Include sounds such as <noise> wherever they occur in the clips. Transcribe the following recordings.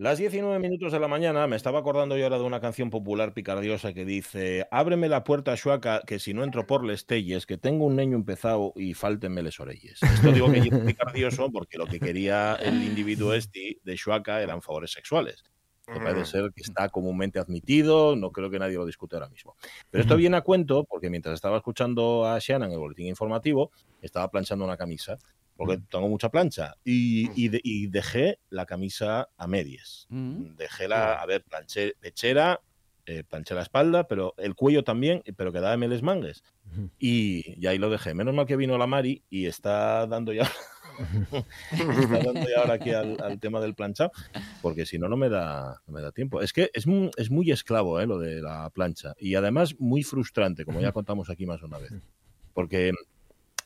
Las 19 minutos de la mañana me estaba acordando yo ahora de una canción popular picardiosa que dice Ábreme la puerta, Xuaca, que si no entro por les telles, que tengo un niño empezado y fáltenme les orelles. Esto digo que es picardioso porque lo que quería el individuo este de Xuaca eran favores sexuales. Que parece ser que está comúnmente admitido, no creo que nadie lo discute ahora mismo. Pero esto viene a cuento porque mientras estaba escuchando a Shannon en el boletín informativo, estaba planchando una camisa porque tengo mucha plancha. Y, y, dejé la camisa a medias. Dejé la, a ver, planché pechera, eh, planché la espalda, pero el cuello también, pero quedaba en les mangues. Y, ahí lo dejé. Menos mal que vino la Mari y está dando ya, <laughs> está dando ya ahora aquí al, tema del planchado, porque si no, no me da, no me da tiempo. Es que es muy, es muy esclavo eh, lo de la plancha y además muy frustrante, como ya <laughs> contamos aquí más una vez. Porque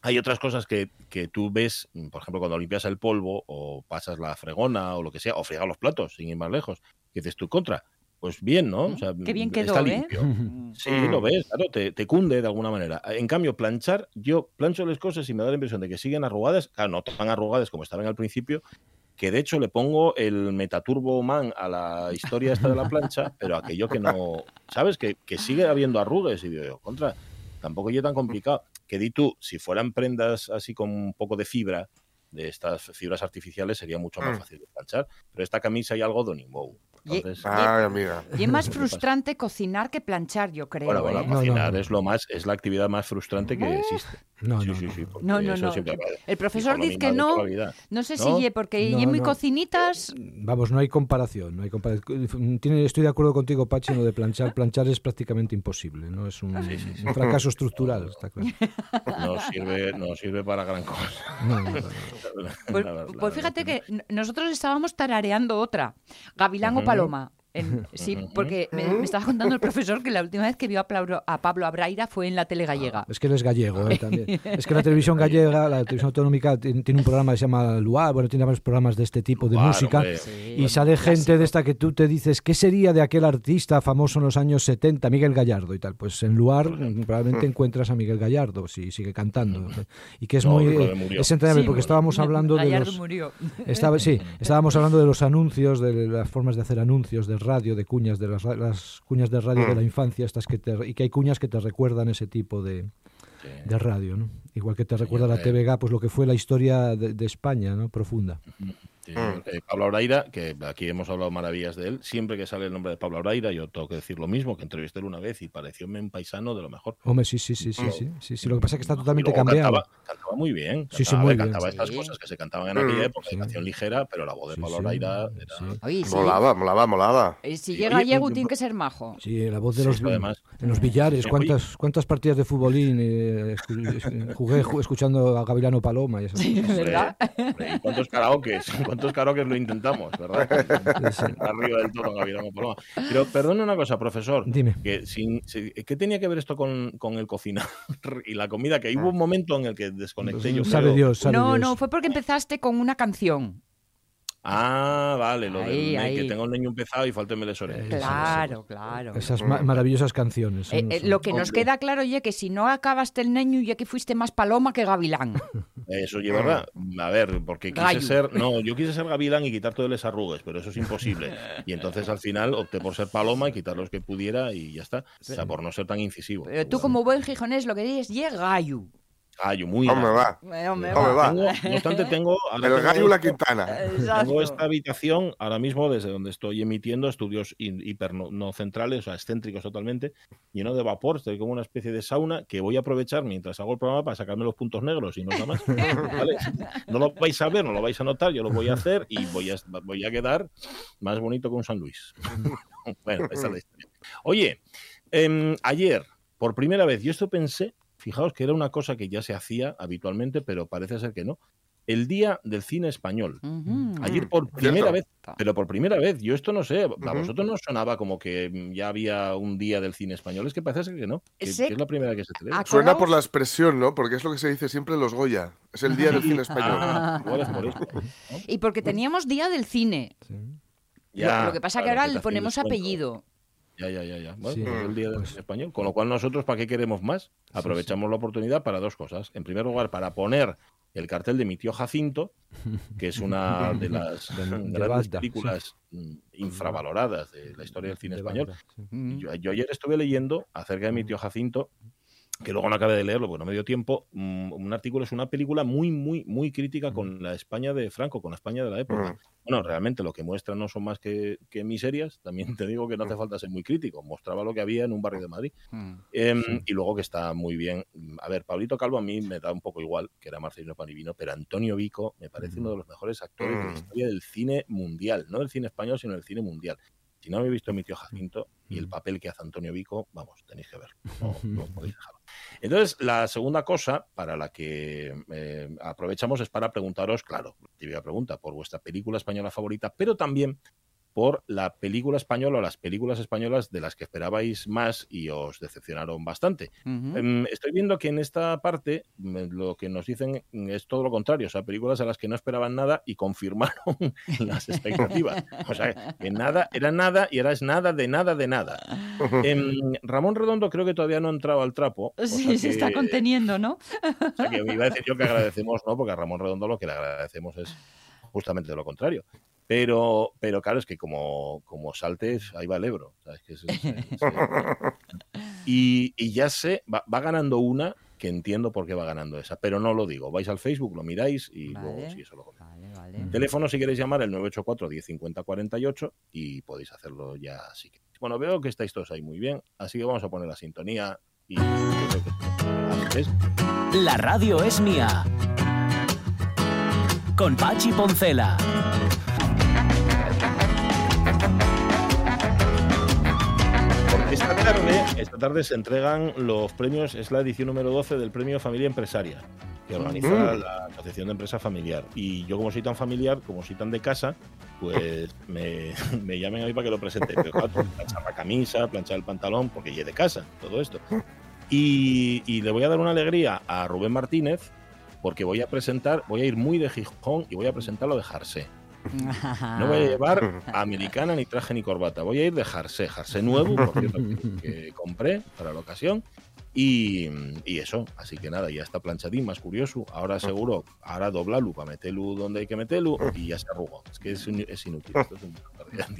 hay otras cosas que, que, tú ves, mm, por ejemplo, cuando limpias el polvo o pasas la fregona o lo que sea, o fregas los platos, sin ir más lejos, que dices tú contra. Pues bien, ¿no? O sea, Qué bien quedó, está ¿eh? limpio. Sí, lo ves, claro, te, te, cunde de alguna manera. En cambio, planchar, yo plancho las cosas y me da la impresión de que siguen arrugadas, claro, no tan arrugadas como estaban al principio, que de hecho le pongo el Metaturbo Man a la historia esta de la plancha, <laughs> pero aquello que no, ¿sabes? Que, que sigue habiendo arrugues y digo yo, contra, tampoco yo tan complicado que di tú, si fueran prendas así con un poco de fibra, de estas fibras artificiales, sería mucho más mm. fácil de planchar. Pero esta camisa y algodón y wow. Entonces, amiga. y es <laughs> más frustrante cocinar que planchar, yo creo. Bueno, bueno, ¿eh? cocinar es lo más, es la actividad más frustrante que existe. No, sí, no, sí, sí, no, no, no. El profesor dice que no. No sé si porque y muy cocinitas. Vamos, no hay comparación, no hay comparación. estoy de acuerdo contigo, Pachi, en lo de planchar. Planchar es prácticamente imposible, no es un, fracaso estructural, está claro. No sirve, no sirve para gran cosa. <laughs> Pues, pues, fíjate que nosotros estábamos tarareando otra, Gavilán o Paloma sí, porque me, estaba contando el profesor que la última vez que vio a Pablo, a Pablo Abraira fue en la tele gallega. Ah, es que él es gallego ¿eh? también. <laughs> es que la televisión gallega, la televisión autonómica, tiene, un programa que se llama Luar, bueno, tiene varios programas de este tipo de música. y sale gente de esta que tú te dices, ¿qué sería de aquel artista famoso en los años 70, Miguel Gallardo y tal? Pues en Luar probablemente encuentras a Miguel Gallardo, si sigue cantando. Y que es muy... Es entrañable, porque estábamos hablando de los... murió. Estaba, sí, <laughs> estábamos hablando de los anuncios, de las formas de hacer anuncios, de radio, de cuñas, de las, las cuñas de radio de la mm. infancia, estas que te, y que hay cuñas que te recuerdan ese tipo de, de radio, ¿no? Igual que te recuerda la TVG, pues lo que fue la historia de, de España, ¿no? Profunda. Mm. Eh, Pablo Auraira, que aquí hemos hablado maravillas de él, siempre que sale el nombre de Pablo Auraira, yo tengo que decir lo mismo, que entrevisté una vez y pareció un paisano de lo mejor. Hombre, sí, sí, sí, sí, sí, sí, sí, Lo que pasa es que está totalmente cambiado. Cantaba, muy bien. Cantaba, sí, sí, muy cantaba estas cosas que se cantaban en aquella época, de canción ligera, pero la voz de Pablo Auraira era... molaba, molaba, molaba. Y si llega Diego, tiene que ser majo. Sí, la voz de los, además, en los billares. ¿Cuántas, ¿Cuántas partidas de futbolín eh, jugué escuchando a Gavilano Paloma? Y sí, ¿verdad? ¿Cuántos karaokes? <laughs> ¿Cuántos karaokes lo intenté? intentamos, ¿verdad? Arriba del todo, Gavilán Paloma. Pero perdone una cosa, profesor. Dime. Que sin, ¿Qué tenía que ver esto con, con el cocinar <laughs> y la comida? Que hubo un momento en el que desconecté yo. Sabe Dios, sabe no, Dios. no, fue porque empezaste con una canción. Ah, vale, lo de que tengo un niño empezado y faltenme las orejas. Claro, claro. Esas maravillosas canciones. Eh, eh, lo que nos queda claro, ya que si no acabaste el niño, ya que fuiste más paloma que gavilán. <laughs> Eso lleva verdad. A ver, porque quise ser. No, yo quise ser gavilán y quitar todas las arrugas, pero eso es imposible. <laughs> Y entonces al final opté por ser paloma y quitar los que pudiera y ya está. O sea, por no ser tan incisivo. Pero tú, como buen gijonés, lo que dices, es gallo. Gallo, muy ¿Cómo me va? va? no obstante, tengo. El gallo la Quintana. <laughs> Tengo esta habitación ahora mismo desde donde estoy emitiendo estudios hiper no, centrales, o sea, excéntricos totalmente, lleno de vapor. Estoy como una especie de sauna que voy a aprovechar mientras hago el programa para sacarme los puntos negros y no nada más. <laughs> No lo vais a ver, no lo vais a notar, yo lo voy a hacer y voy a, voy a quedar más bonito que un San Luis. <laughs> bueno, esa es la historia. Oye, em, ayer, por primera vez, yo esto pensé Fijaos que era una cosa que ya se hacía habitualmente, pero parece ser que no. El Día del Cine Español. Ayer por primera vez, pero por primera vez, yo esto no sé, a vosotros no sonaba como que ya había un Día del Cine Español, es que parece ser que no, que, es la primera vez que se celebra. Suena por la expresión, ¿no? Porque es lo que se dice siempre en los Goya, es el Día del Cine Español. Ah, y porque teníamos Día del Cine. lo, que pasa es que ahora le ponemos apellido. Ya, ya, ya, ya. Bueno, pues el Día del pues Español. Con lo cual nosotros, ¿para qué queremos más? Aprovechamos la oportunidad para dos cosas. En primer lugar, para poner El cartel de mi tío Jacinto, que es una de <laughs> las grandes películas mm, infravaloradas de la historia del cine español. yo, ayer estuve leyendo acerca de mi tío Jacinto que luego no acabé de leerlo porque no me dio tiempo, mm, un artículo es una película muy, muy, muy crítica con la España de Franco, con la España de la época. Bueno, realmente lo que muestra no son más que, que, miserias, también te digo que no hace falta ser muy crítico, mostraba lo que había en un barrio de Madrid. Em, y luego que está muy bien. A ver, Pablito Calvo a mí me da un poco igual, que era Marcelino Panivino, pero Antonio Vico me parece uno de los mejores actores de la historia del cine mundial, no del cine español, sino del cine mundial. Si no habéis visto mi tío Jacinto y el papel que hace Antonio Vico, vamos, tenéis que ver. No, <laughs> podéis dejarlo. Entonces, la segunda cosa para la que eh, aprovechamos es para preguntaros, claro, típica pregunta, por vuestra película española favorita, pero también por la película española o las películas españolas de las que esperabais más y os decepcionaron bastante. Em, estoy viendo que en esta parte lo que nos dicen es todo lo contrario, o sea, películas a las que no esperaban nada y confirmaron <laughs> las expectativas. O sea, que nada era nada y ahora es nada de nada de nada. <laughs> Em, Ramón Redondo creo que todavía no ha entrado al trapo. Sí, se está conteniendo, ¿no? O sea, que iba a decir yo que agradecemos, ¿no? Porque a Ramón Redondo lo que le agradecemos es justamente lo contrario. Pero, pero claro, es que como, como saltes, ahí va el Ebro. <laughs> y, y, ya sé, va, ganando una que entiendo por qué va ganando esa, pero no lo digo. Vais al Facebook, lo miráis y luego sí, eso lo vale, Teléfono si queréis llamar el 984 1050 48 y podéis hacerlo ya así. Bueno, veo que estáis todos ahí muy bien, así que vamos a poner la sintonía y La radio es mía. Con Pachi Poncela. Esta tarde, se entregan los premios, es la edición número 12 del premio Familia Empresaria, que organiza la Asociación de Empresa Familiar. Y yo, como soy tan familiar, como soy tan de casa, pues <laughs> me, me llamen a mí para que lo presente. Pero planchar la camisa, planchar el pantalón, porque llegué de casa, todo esto. Y, y le voy a dar una alegría a Rubén Martínez, porque voy a presentar, voy a ir muy de Gijón y voy a presentarlo de Jarsé. <laughs> No voy a llevar americana ni traje ni corbata. Voy a ir de jersey, jersey nuevo, por cierto, que, compré para la ocasión. Y, eso, así que nada, ya está planchadín, más curioso. Ahora seguro, ahora doblarlo para meterlo donde hay que meterlo y ya se arrugó. Es que es, inútil.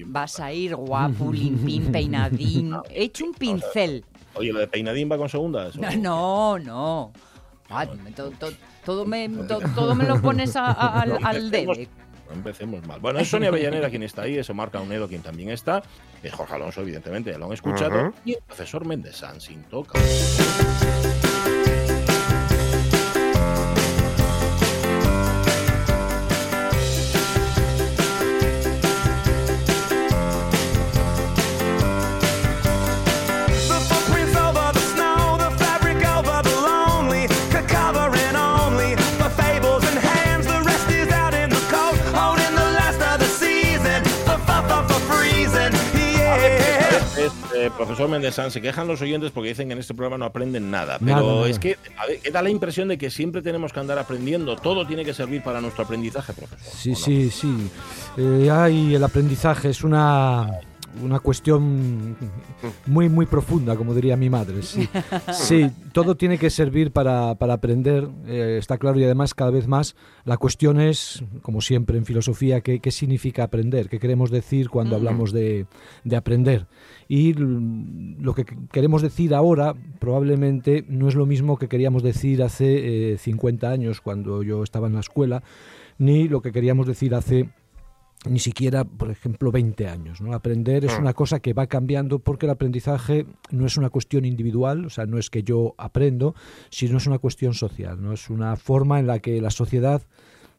Vas a ir guapo, limpín, peinadín. <laughs> He hecho un pincel. oye, ¿lo de peinadín va con segundas? No, no. todo, me, <laughs> todo, me, lo pones al, al debe empecemos mal. Bueno, es Sonia Avellaneda quien está ahí, eso marca Unedo quien también está, es Jorge Alonso, evidentemente, ya lo han escuchado, y el profesor Méndez sin toca. Méndez se quejan los oyentes porque dicen que en este programa no aprenden nada. Pero es que da la impresión de que siempre tenemos que andar aprendiendo. Todo tiene que servir para nuestro aprendizaje, profesor. Sí, sí, sí. Eh, hay el aprendizaje es una una cuestión muy, muy profunda, como diría mi madre. Sí, sí todo tiene que servir para, aprender, eh, está claro, y además cada vez más la cuestión es, como siempre en filosofía, qué, qué significa aprender, qué queremos decir cuando hablamos de, de aprender. Y lo que queremos decir ahora probablemente no es lo mismo que queríamos decir hace 50 eh, años, cuando yo estaba en la escuela, ni lo que queríamos decir hace ni siquiera, por ejemplo, 20 años. ¿no? Aprender es ah. una cosa que va cambiando porque el aprendizaje no es una cuestión individual, o sea, no es que yo aprendo, sino es una cuestión social, no es una forma en la que la sociedad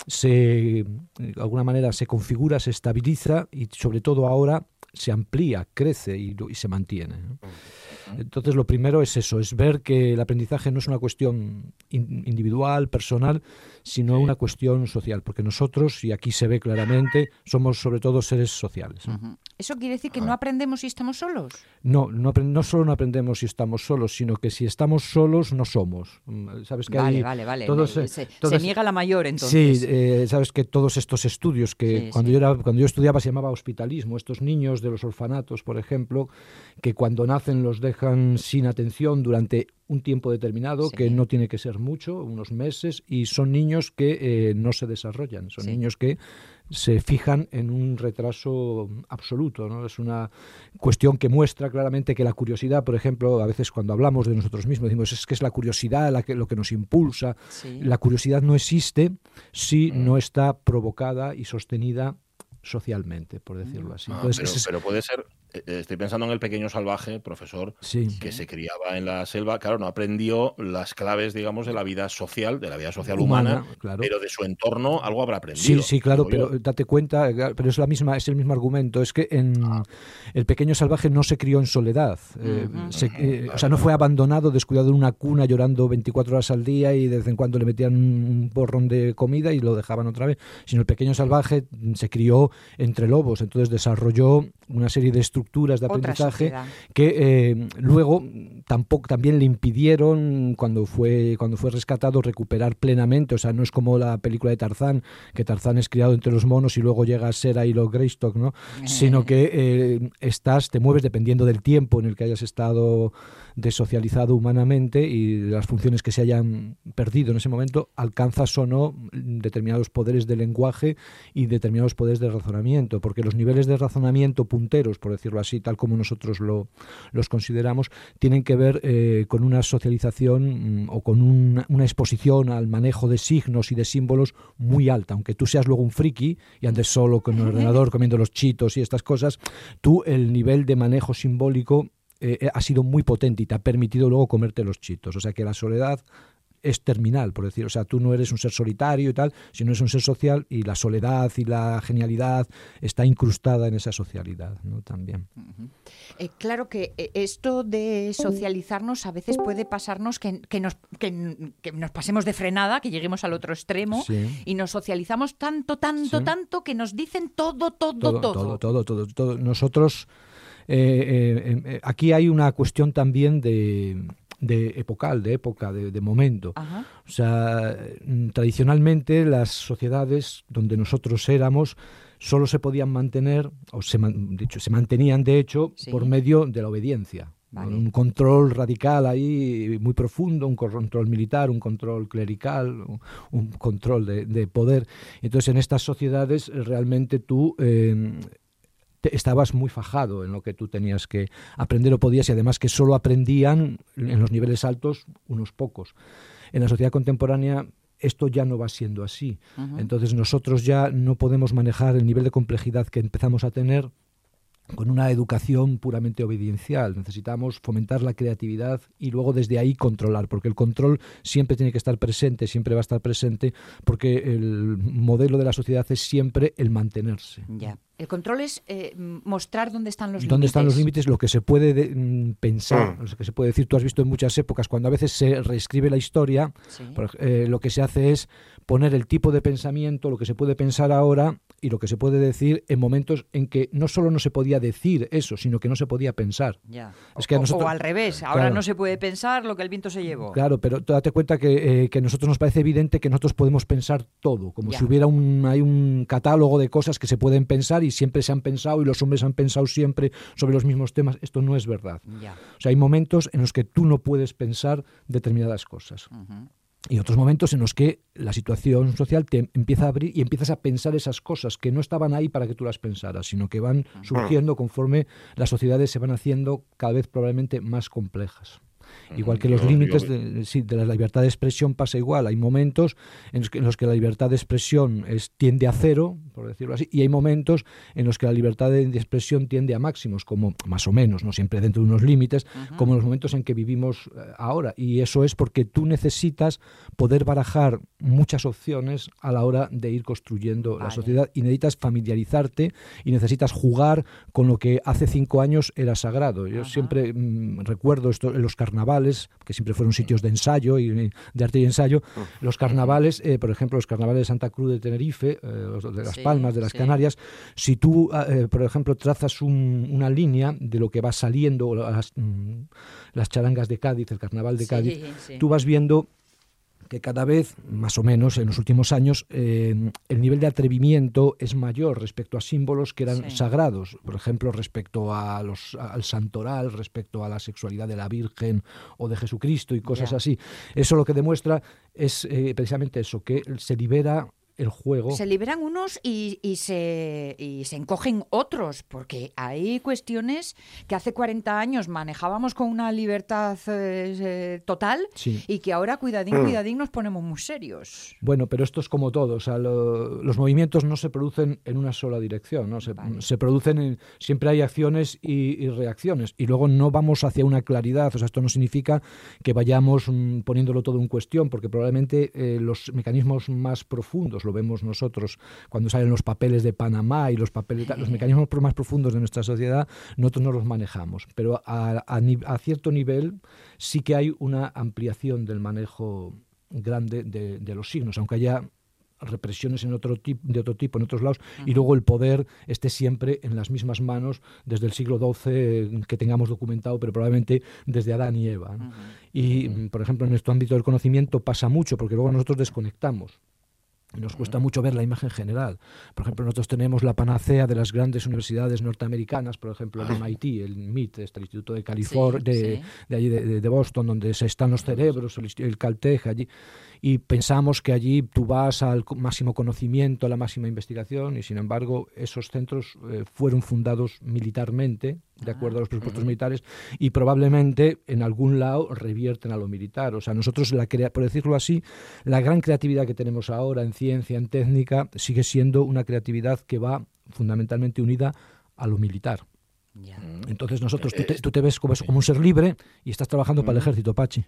se, de alguna manera, se configura, se estabiliza y sobre todo ahora se amplía, crece y, se mantiene. Entonces, lo primero es eso, es ver que el aprendizaje no es una cuestión individual, personal, sino una cuestión social, porque nosotros, y aquí se ve claramente, somos sobre todo seres sociales. ¿Eso quiere decir que no aprendemos si estamos solos? No, no, no solo no aprendemos si estamos solos, sino que si estamos solos no somos. Mm, ¿Sabes que vale, vale, vale, se, niega la mayor entonces. Sí, eh, sabes que todos estos estudios que cuando, Yo era, cuando yo estudiaba se llamaba hospitalismo, estos niños de los orfanatos, por ejemplo, que cuando nacen los dejan sin atención durante un tiempo determinado, que no tiene que ser mucho, unos meses, y son niños que eh, no se desarrollan, son niños que se fijan en un retraso absoluto. ¿no? Es una cuestión que muestra claramente que la curiosidad, por ejemplo, a veces cuando hablamos de nosotros mismos, decimos es que es la curiosidad la que, lo que nos impulsa. La curiosidad no existe si mm. no está provocada y sostenida socialmente, por decirlo así. Ah, pero, puede ser estoy pensando en el pequeño salvaje, profesor, que se criaba en la selva. Claro, no aprendió las claves, digamos, de la vida social, de la vida social humana, pero de su entorno algo habrá aprendido. Sí, sí, claro, pero date cuenta, eh, pero es la misma, es el mismo argumento. Es que en ah. el pequeño salvaje no se crió en soledad, o sea, no fue abandonado, descuidado en una cuna, llorando 24 horas al día y de vez en cuando le metían un borrón de comida y lo dejaban otra vez. Sino el pequeño salvaje se crió entre lobos, entonces desarrolló una serie de estructuras de aprendizaje que eh, luego tampoco también le impidieron cuando fue cuando fue rescatado recuperar plenamente, o sea, no es como la película de Tarzán, que Tarzán es criado entre los monos y luego llega a ser ahí lo Greystock, ¿no? Sino que eh, estás te mueves dependiendo del tiempo en el que hayas estado desocializado humanamente y las funciones que se hayan perdido en ese momento, alcanzas o no determinados poderes de lenguaje y determinados poderes de razonamiento, porque los niveles de razonamiento punteros, por decirlo así, tal como nosotros lo, los consideramos, tienen que ver eh, con una socialización mm, o con una, exposición al manejo de signos y de símbolos muy alta, aunque tú seas luego un friki y andes solo con el ordenador comiendo los chitos y estas cosas, tú el nivel de manejo simbólico eh, eh, ha sido muy potente y te ha permitido luego comerte los chitos. O sea que la soledad es terminal, por decir, o sea, tú no eres un ser solitario y tal, sino eres un ser social y la soledad y la genialidad está incrustada en esa socialidad, ¿no? También. Eh, claro que esto de socializarnos a veces puede pasarnos que, nos, que, nos pasemos de frenada, que lleguemos al otro extremo y nos socializamos tanto, tanto, tanto que nos dicen todo, todo, todo. Todo, todo, todo. todo. Nosotros em, eh, aquí hay una cuestión también de, de epocal, de época, de, momento. O sea, mm, tradicionalmente las sociedades donde nosotros éramos solo se podían mantener, o se, dicho, se mantenían de hecho por medio de la obediencia. Un control radical ahí muy profundo, un control militar, un control clerical, un, control de, poder. Entonces en estas sociedades realmente tú estabas muy fajado en lo que tú tenías que aprender o podías y además que solo aprendían en los niveles altos unos pocos. En la sociedad contemporánea esto ya no va siendo así. Entonces nosotros ya no podemos manejar el nivel de complejidad que empezamos a tener con una educación puramente obediencial. Necesitamos fomentar la creatividad y luego desde ahí controlar, porque el control siempre tiene que estar presente, siempre va a estar presente, porque el modelo de la sociedad es siempre el mantenerse. Ya. El control es eh, mostrar dónde están los límites. Dónde están los límites, lo que se puede mm, pensar, mm. lo que se puede decir. Tú has visto en muchas épocas, cuando a veces se reescribe la historia, eh, lo que se hace es poner el tipo de pensamiento, lo que se puede pensar ahora y lo que se puede decir en momentos en que no solo no se podía decir eso, sino que no se podía pensar. Es que o, al revés, ahora no se puede pensar lo que el viento se llevó. Claro, pero date cuenta que, eh, que a nosotros nos parece evidente que nosotros podemos pensar todo, como si hubiera un, hay un catálogo de cosas que se pueden pensar y siempre se han pensado y los hombres han pensado siempre sobre los mismos temas. Esto no es verdad. O sea, hay momentos en los que tú no puedes pensar determinadas cosas y otros momentos en los que la situación social te empieza a abrir y empiezas a pensar esas cosas que no estaban ahí para que tú las pensaras, sino que van surgiendo conforme las sociedades se van haciendo cada vez probablemente más complejas. Igual que los límites de, la libertad de expresión pasa igual. Hay momentos en los que, la libertad de expresión es, tiende a cero, por decirlo así, y hay momentos en los que la libertad de, expresión tiende a máximos, como más o menos, no siempre dentro de unos límites, como los momentos en que vivimos eh, ahora. Y eso es porque tú necesitas poder barajar muchas opciones a la hora de ir construyendo la sociedad y necesitas familiarizarte y necesitas jugar con lo que hace cinco años era sagrado. Yo siempre mm, recuerdo esto en los carnavales que siempre fueron sitios de ensayo y de arte y ensayo, los carnavales, eh, por ejemplo, los carnavales de Santa Cruz de Tenerife, eh, de Las Palmas, de las Canarias, si tú, ah, eh, por ejemplo, trazas una línea de lo que va saliendo, las, mm, las charangas de Cádiz, el carnaval de Cádiz, tú vas viendo que cada vez, más o menos en los últimos años, eh, el nivel de atrevimiento es mayor respecto a símbolos que eran sagrados, por ejemplo, respecto a los, al santoral, respecto a la sexualidad de la Virgen o de Jesucristo y cosas así. Eso lo que demuestra es eh, precisamente eso, que se libera el juego. Se liberan unos y, se, se encogen otros, porque hay cuestiones que hace 40 años manejábamos con una libertad eh, eh, total y que ahora, cuidadín, cuidadín, nos ponemos muy serios. Bueno, pero esto es como todo, o sea, los movimientos no se producen en una sola dirección, ¿no? se, producen, en, siempre hay acciones y, reacciones, y luego no vamos hacia una claridad, o sea, esto no significa que vayamos mm, poniéndolo todo en cuestión, porque probablemente eh, los mecanismos más profundos, lo vemos nosotros cuando salen los papeles de Panamá y los papeles, los mecanismos más profundos de nuestra sociedad, nosotros no los manejamos. Pero a, a, cierto nivel sí que hay una ampliación del manejo grande de, los signos, aunque haya represiones en otro tipo, de otro tipo en otros lados y luego el poder esté siempre en las mismas manos desde el siglo XII que tengamos documentado, pero probablemente desde Adán y Eva. Y, por ejemplo, en nuestro ámbito del conocimiento pasa mucho porque luego nosotros desconectamos. Nos cuesta mucho ver la imagen general. Por ejemplo, nosotros tenemos la panacea de las grandes universidades norteamericanas, por ejemplo, el MIT, el MIT, este, el Instituto de California, de, allí de, Boston, donde se están los cerebros, el, el Caltech allí y pensamos que allí tú vas al máximo conocimiento, a la máxima investigación y sin embargo esos centros eh, fueron fundados militarmente, de acuerdo a los presupuestos militares, y probablemente en algún lado revierten a lo militar. O sea, nosotros, la por decirlo así, la gran creatividad que tenemos ahora en ciencia, en técnica, sigue siendo una creatividad que va fundamentalmente unida a lo militar. Mm. Entonces nosotros, tú te, ves como, como, un ser libre y estás trabajando para el mm. ejército, Pachi.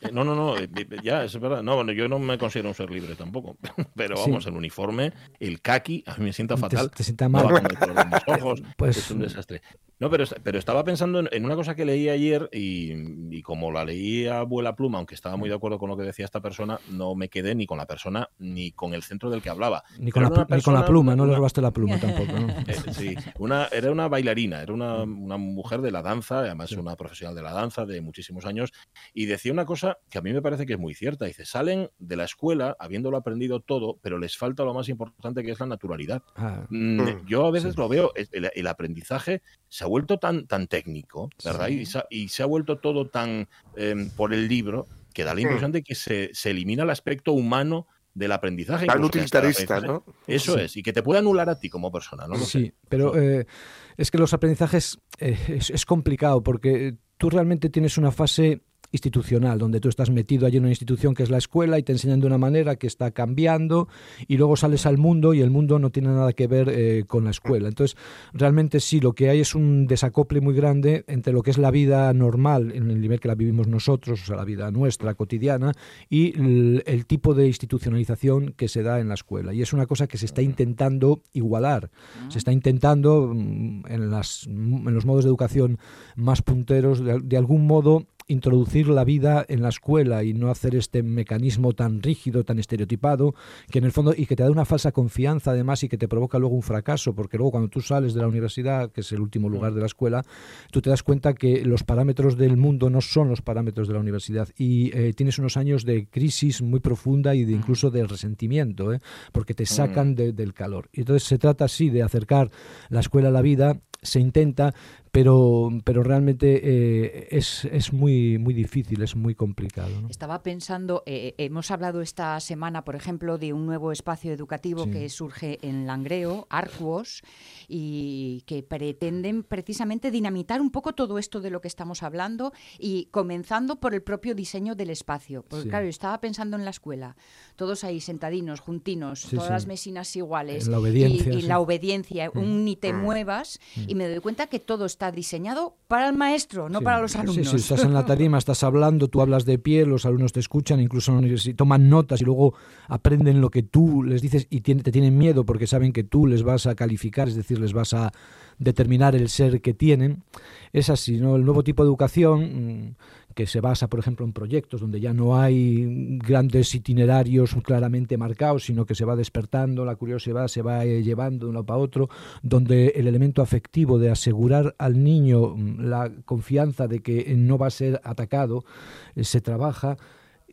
Eh, no, no, no, eh, ya, es verdad. No, bueno, yo no me considero un ser libre tampoco. <laughs> Pero vamos, el uniforme, el kaki, a mí me sienta fatal. Te, sienta mal. <laughs> ojos, pues, es un desastre. No, pero, pero estaba pensando en, una cosa que leí ayer y, como la leí a abuela pluma, aunque estaba muy de acuerdo con lo que decía esta persona, no me quedé ni con la persona ni con el centro del que hablaba. Ni con, la, con la, pluma, no le robaste la pluma tampoco. <laughs> Eh, sí, una, era una bailarina, era una, una, mujer de la danza, además una profesional de la danza de muchísimos años, y decía una cosa que a mí me parece que es muy cierta. Dice, salen de la escuela habiéndolo aprendido todo, pero les falta lo más importante que es la naturalidad. Ah. Mm, mm. yo a veces lo veo, el, el aprendizaje se ha vuelto tan, tan técnico, ¿verdad? Y, se ha, vuelto todo tan em, por el libro que da la impresión de que se, elimina el aspecto humano del aprendizaje. Tan utilitarista, ¿no? Eso es, y que te puede anular a ti como persona, ¿no? sí, pero eh, es que los aprendizajes eh, es, complicado porque tú realmente tienes una fase institucional, donde tú estás metido allí en una institución que es la escuela y te enseñan de una manera que está cambiando y luego sales al mundo y el mundo no tiene nada que ver eh, con la escuela. Entonces, realmente sí, lo que hay es un desacople muy grande entre lo que es la vida normal, en el nivel que la vivimos nosotros, o sea, la vida nuestra, cotidiana, y el, tipo de institucionalización que se da en la escuela. Y es una cosa que se está intentando igualar. Se está intentando, mm, en, las, en los modos de educación más punteros, de algún modo introducir la vida en la escuela y no hacer este mecanismo tan rígido, tan estereotipado, que en el fondo y que te da una falsa confianza además y que te provoca luego un fracaso, porque luego cuando tú sales de la universidad, que es el último lugar de la escuela, tú te das cuenta que los parámetros del mundo no son los parámetros de la universidad. Y eh, tienes unos años de crisis muy profunda y de incluso de resentimiento, ¿eh? porque te sacan del calor. Y entonces se trata así de acercar la escuela a la vida, se intenta, pero, pero realmente eh, es, es, muy, muy difícil, es muy complicado. Estaba pensando, eh, hemos hablado esta semana, por ejemplo, de un nuevo espacio educativo que surge en Langreo, Arcuos, y que pretenden precisamente dinamitar un poco todo esto de lo que estamos hablando y comenzando por el propio diseño del espacio. Porque claro, yo estaba pensando en la escuela, todos ahí sentadinos, juntinos, todas las mesinas iguales. la obediencia. Y, la obediencia, un ni te mm. muevas, mm. y me doy cuenta que todo está diseñado para el maestro, no para los alumnos. Sí, sí, estás en la <laughs> tarima, estás hablando, tú hablas de pie, los alumnos te escuchan, incluso toman notas y luego aprenden lo que tú les dices y te tienen miedo porque saben que tú les vas a calificar, es decir, les vas a determinar el ser que tienen. Es así, ¿no? El nuevo tipo de educación mm, que se basa, por ejemplo, en proyectos donde ya no hay grandes itinerarios claramente marcados, sino que se va despertando, la curiosidad se va eh, llevando de uno para otro, donde el elemento afectivo de asegurar al niño mm, la confianza de que no va a ser atacado, eh, se trabaja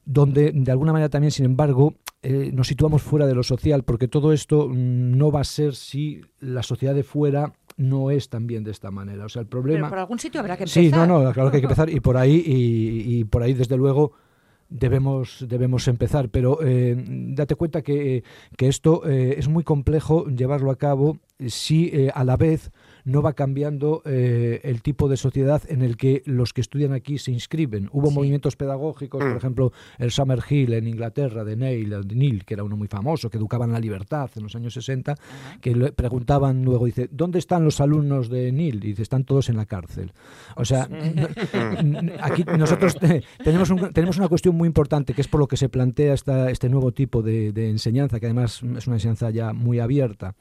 donde de alguna manera también, sin embargo, eh, nos situamos fuera de lo social, porque todo esto mm, no va a ser si la sociedad de fuera no es también de esta manera. O sea, el problema... Pero por algún sitio habrá que empezar. Sí, no, no, claro que hay que empezar y por ahí, y, y por ahí desde luego debemos, debemos empezar. Pero eh, date cuenta que, que esto eh, es muy complejo llevarlo a cabo si eh, a la vez no va cambiando eh, el tipo de sociedad en el que los que estudian aquí se inscriben. Hubo movimientos pedagógicos, por mm. ejemplo, el Summer Hill en Inglaterra de Neil, de Neil, que era uno muy famoso, que educaban la libertad en los años 60, que le preguntaban luego, dice, ¿dónde están los alumnos de Neil? Y dice, están todos en la cárcel. O sea, <laughs> aquí nosotros tenemos, tenemos una cuestión muy importante, que es por lo que se plantea esta, este nuevo tipo de enseñanza, que además es una enseñanza ya muy abierta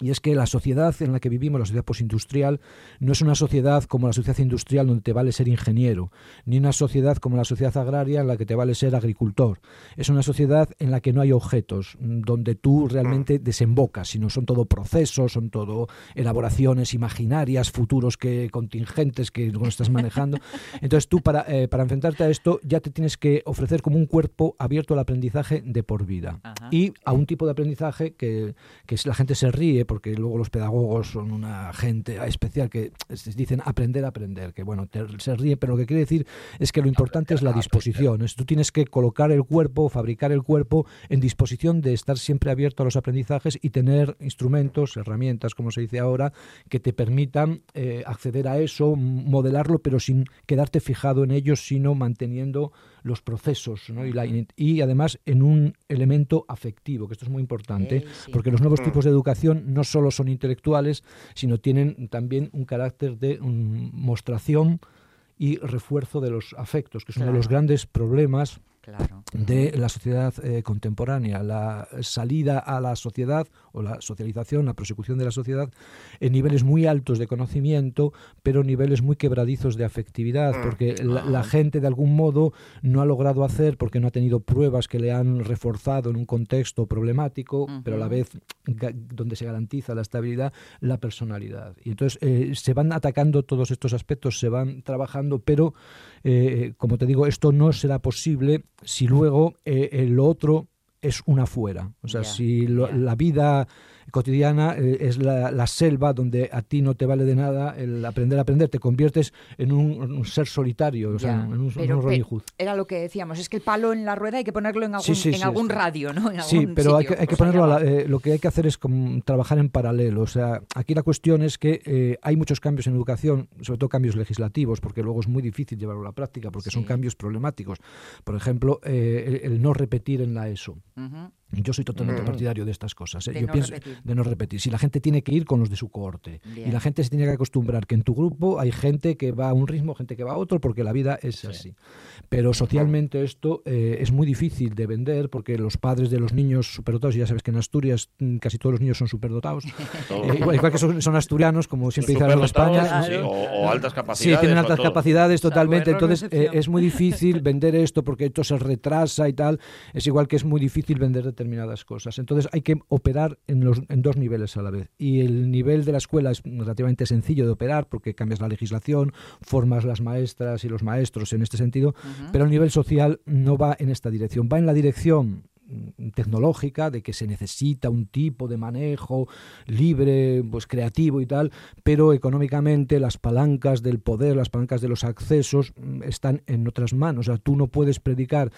y es que la sociedad en la que vivimos, la sociedad postindustrial, no es una sociedad como la sociedad industrial donde te vale ser ingeniero, ni una sociedad como la sociedad agraria en la que te vale ser agricultor. Es una sociedad en la que no hay objetos, donde tú realmente desembocas, sino son todo procesos, son todo elaboraciones imaginarias, futuros que contingentes que no estás manejando. <laughs> Entonces tú para, eh, para enfrentarte a esto ya te tienes que ofrecer como un cuerpo abierto al aprendizaje de por vida. Y a un tipo de aprendizaje que, que la gente se ríe porque luego los pedagogos son una gente especial que dicen aprender a aprender, que bueno, se ríe, pero lo que quiere decir es que lo importante es la disposición. Es, tú tienes que colocar el cuerpo, fabricar el cuerpo en disposición de estar siempre abierto a los aprendizajes y tener instrumentos, herramientas, como se dice ahora, que te permitan eh, acceder a eso, modelarlo, pero sin quedarte fijado en ellos, sino manteniendo los procesos ¿no? y, y, además en un elemento afectivo, que esto es muy importante, porque los nuevos mm. tipos de educación no solo son intelectuales, sino tienen también un carácter de mostración y refuerzo de los afectos, que es uno de los grandes problemas de la sociedad eh, contemporánea, la salida a la sociedad o la socialización, la prosecución de la sociedad en niveles muy altos de conocimiento, pero niveles muy quebradizos de afectividad, mm. porque la, gente de algún modo no ha logrado hacer, porque no ha tenido pruebas que le han reforzado en un contexto problemático, pero a la vez donde se garantiza la estabilidad, la personalidad. Y entonces eh, se van atacando todos estos aspectos, se van trabajando, pero eh, como te digo, esto no será posible si luego eh, lo otro es una fuera. O sea, si la vida cotidiana eh, es la, selva donde a ti no te vale de nada el aprender a aprender, te conviertes en un, ser solitario, o sea, en un, pero, Era lo que decíamos, es que el palo en la rueda hay que ponerlo en algún, en algún radio, ¿no? sí, pero hay que, hay que ponerlo, eh, lo que hay que hacer es trabajar en paralelo, o sea, aquí la cuestión es que eh, hay muchos cambios en educación, sobre todo cambios legislativos, porque luego es muy difícil llevarlo a la práctica, porque son cambios problemáticos. Por ejemplo, el, no repetir en la ESO. Yo soy totalmente mm. partidario de estas cosas. ¿eh? De Yo no pienso repetir. de no repetir. Si la gente tiene que ir con los de su cohorte y la gente se tiene que acostumbrar que en tu grupo hay gente que va a un ritmo, gente que va a otro, porque la vida es así. Pero socialmente esto eh, es muy difícil de vender porque los padres de los niños superdotados, y ya sabes que en Asturias mm, casi todos los niños son superdotados, <laughs> eh, igual, que son, asturianos, como siempre dicen en España. o, altas capacidades. Sí, tienen altas capacidades totalmente. Entonces es muy difícil vender esto porque esto se retrasa y tal. Es igual que es muy difícil vender determinadas cosas. Entonces hay que operar en, los, en dos niveles a la vez. Y el nivel de la escuela es relativamente sencillo de operar porque cambias la legislación, formas las maestras y los maestros en este sentido, pero el nivel social no va en esta dirección, va en la dirección tecnológica, de que se necesita un tipo de manejo libre, pues creativo y tal, pero económicamente las palancas del poder, las palancas de los accesos mm, están en otras manos. O sea, tú no puedes predicar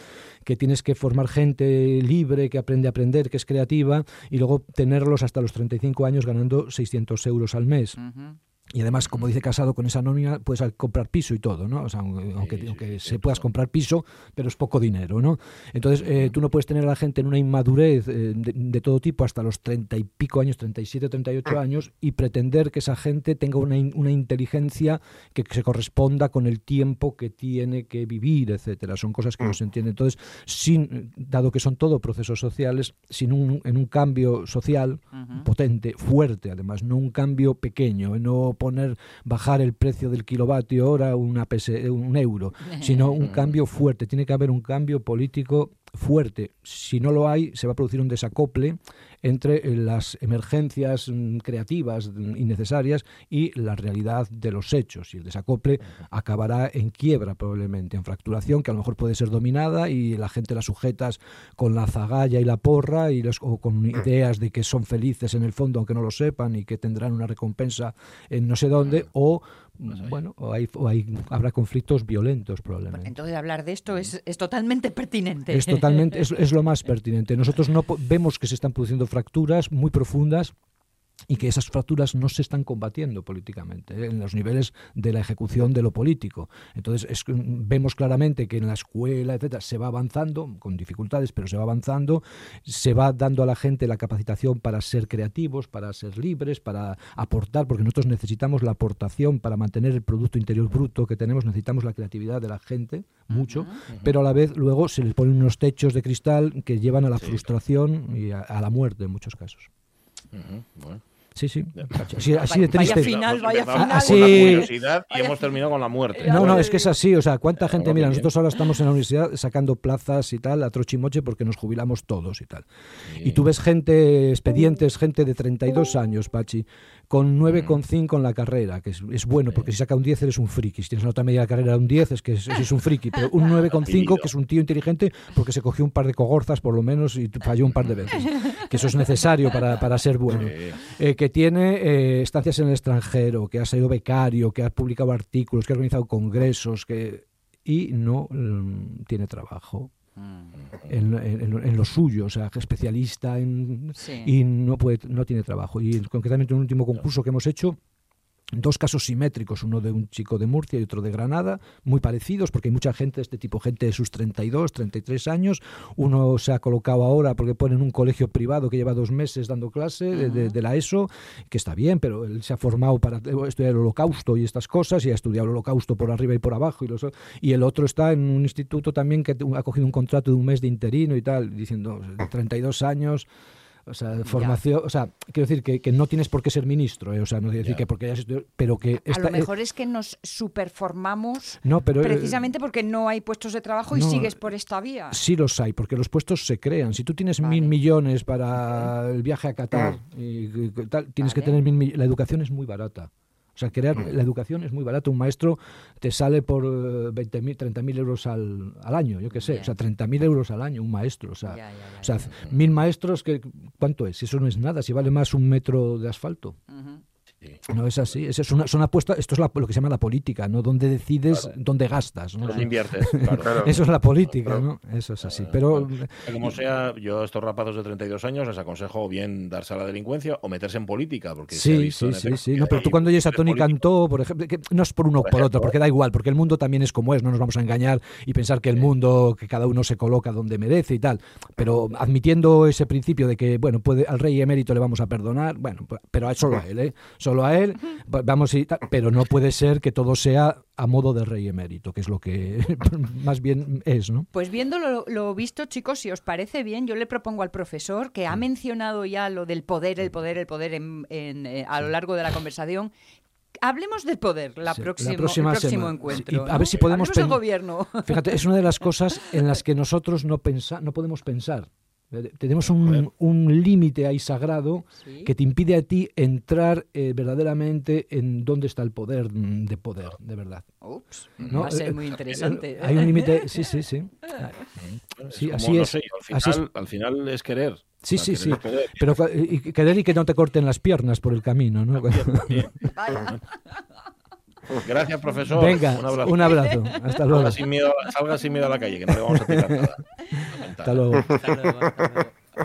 que tienes que formar gente libre, que aprende a aprender, que es creativa, y luego tenerlos hasta los 35 años ganando 600 euros al mes. Y además, como dice Casado, con esa nómina puedes comprar piso y todo, ¿no? O sea, aunque, se puedas comprar piso, pero es poco dinero, ¿no? Entonces, eh, tú no puedes tener a la gente en una inmadurez eh, de, todo tipo hasta los treinta y pico años, 37, 38 años, y pretender que esa gente tenga una, una inteligencia que se corresponda con el tiempo que tiene que vivir, etcétera. Son cosas que no se entienden. Entonces, sin, dado que son todo procesos sociales, sin un, en un cambio social potente, fuerte, además, no un cambio pequeño, no poner bajar el precio del kilovatio hora una un euro, <laughs> sino un cambio fuerte. Tiene que haber un cambio político fuerte. Si no lo hay, se va a producir un desacople entre eh, las emergencias mm, creativas mm, innecesarias y la realidad de los hechos. Y el desacople acabará en quiebra probablemente, en fracturación, que a lo mejor puede ser dominada y la gente la sujetas con la zagalla y la porra y los, o con ideas de que son felices en el fondo, aunque no lo sepan, y que tendrán una recompensa en no sé dónde, o bueno, o, hay, habrá conflictos violentos probablemente. Entonces hablar de esto es, es totalmente pertinente. Es totalmente, es, es, lo más <laughs> pertinente. Nosotros no vemos que se están produciendo fracturas muy profundas y que esas fracturas no se están combatiendo políticamente ¿eh? en los niveles de la ejecución de lo político. Entonces vemos claramente que en la escuela, etcétera, se va avanzando con dificultades, pero se va avanzando, se va dando a la gente la capacitación para ser creativos, para ser libres, para aportar, porque nosotros necesitamos la aportación para mantener el producto interior bruto que tenemos, necesitamos la creatividad de la gente mucho, pero a la vez luego se les ponen unos techos de cristal que llevan a la frustración y a, la muerte en muchos casos. Bueno. Sí, sí. Así, de triste. Vaya final, vaya final. Así... Con la curiosidad y hemos terminado con la muerte. No, no, es que es así. O sea, ¿cuánta gente? Mira, nosotros ahora estamos en la universidad sacando plazas y tal, a trochimoche, porque nos jubilamos todos y tal. Y tú ves gente, expedientes, gente de 32 años, Pachi, con 9,5 en la carrera, que es, bueno, porque si saca un 10 eres un friki. Si tienes la nota media de la carrera de un 10 es que es, un friki, pero un 9,5 que es un tío inteligente porque se cogió un par de cogorzas por lo menos y falló un par de veces. Que eso es necesario para, para ser bueno. Eh, que tiene eh, estancias en el extranjero, que ha sido becario, que ha publicado artículos, que ha organizado congresos, que y no mm, tiene trabajo en, lo suyo, o sea, especialista en, y no, puede, no tiene trabajo. Y concretamente en un último concurso que hemos hecho, dos casos simétricos, uno de un chico de Murcia y otro de Granada, muy parecidos, porque hay mucha gente, este tipo, gente de sus 32, 33 años. Uno se ha colocado ahora porque pone en un colegio privado que lleva dos meses dando clase de, la ESO, que está bien, pero él se ha formado para estudiar el holocausto y estas cosas, y ha estudiado el holocausto por arriba y por abajo. Y, los, y el otro está en un instituto también que ha cogido un contrato de un mes de interino y tal, diciendo 32 años o sea, formación, o sea, quiero decir que, que, no tienes por qué ser ministro, ¿eh? o sea, no quiero decir que porque hayas pero que... a lo mejor es que nos superformamos no, pero, eh, precisamente porque no hay puestos de trabajo y sigues por esta vía. Sí los hay, porque los puestos se crean. Si tú tienes mil millones para el viaje a Qatar, y, tal, tienes que tener mil La educación es muy barata. O sea, crear la educación es muy barato. Un maestro te sale por 20.000, eh, 30.000 euros al, al, año, yo qué sé. O sea, 30.000 euros al año un maestro. O sea, o sea mil maestros, que, ¿cuánto es? Eso no es nada. Si vale más un metro de asfalto. No es así, es, es una, son apuestas, esto es lo que se llama la política, ¿no? Donde decides, dónde gastas. ¿no? inviertes, <laughs> Eso es la política, ¿no? Eso es así. Pero... Como sea, yo a estos rapazos de 32 años les aconsejo bien darse a la delincuencia o meterse en política. Porque sí, sí, sí, sí. No, pero tú cuando oyes a Tony Cantó, por ejemplo, que no es por uno o por, otro, porque da igual, porque el mundo también es como es, no nos vamos a engañar y pensar que el mundo, que cada uno se coloca donde merece y tal. Pero admitiendo ese principio de que, bueno, puede, al rey emérito le vamos a perdonar, bueno, pero solo a él, ¿eh? Solo a él, vamos y pero no puede ser que todo sea a modo de rey emérito, que es lo que <laughs> más bien es, ¿no? Pues viendo lo, visto, chicos, si os parece bien, yo le propongo al profesor que ha mencionado ya lo del poder, el poder, el poder en, eh, a lo largo de la conversación, Hablemos del poder la, próxima, el próximo encuentro. a ver si podemos gobierno. Fíjate, es una de las cosas en las que nosotros no, pensa, no podemos pensar. Tenemos un, un límite ahí sagrado que te impide a ti entrar eh, verdaderamente en dónde está el poder de poder, de verdad. Ups, ¿No? va a ser muy interesante. Hay un límite, sí, sí, sí. sí así es. al, final, al final es querer. Sí, sí, sí. Pero y, querer y que no te corten las piernas por el camino, ¿no? <laughs> Gracias, profesor. Venga, un abrazo. Hasta luego. Salga sin, miedo, salga sin miedo a la calle, que no le vamos a tirar nada. Hasta luego. Hasta luego.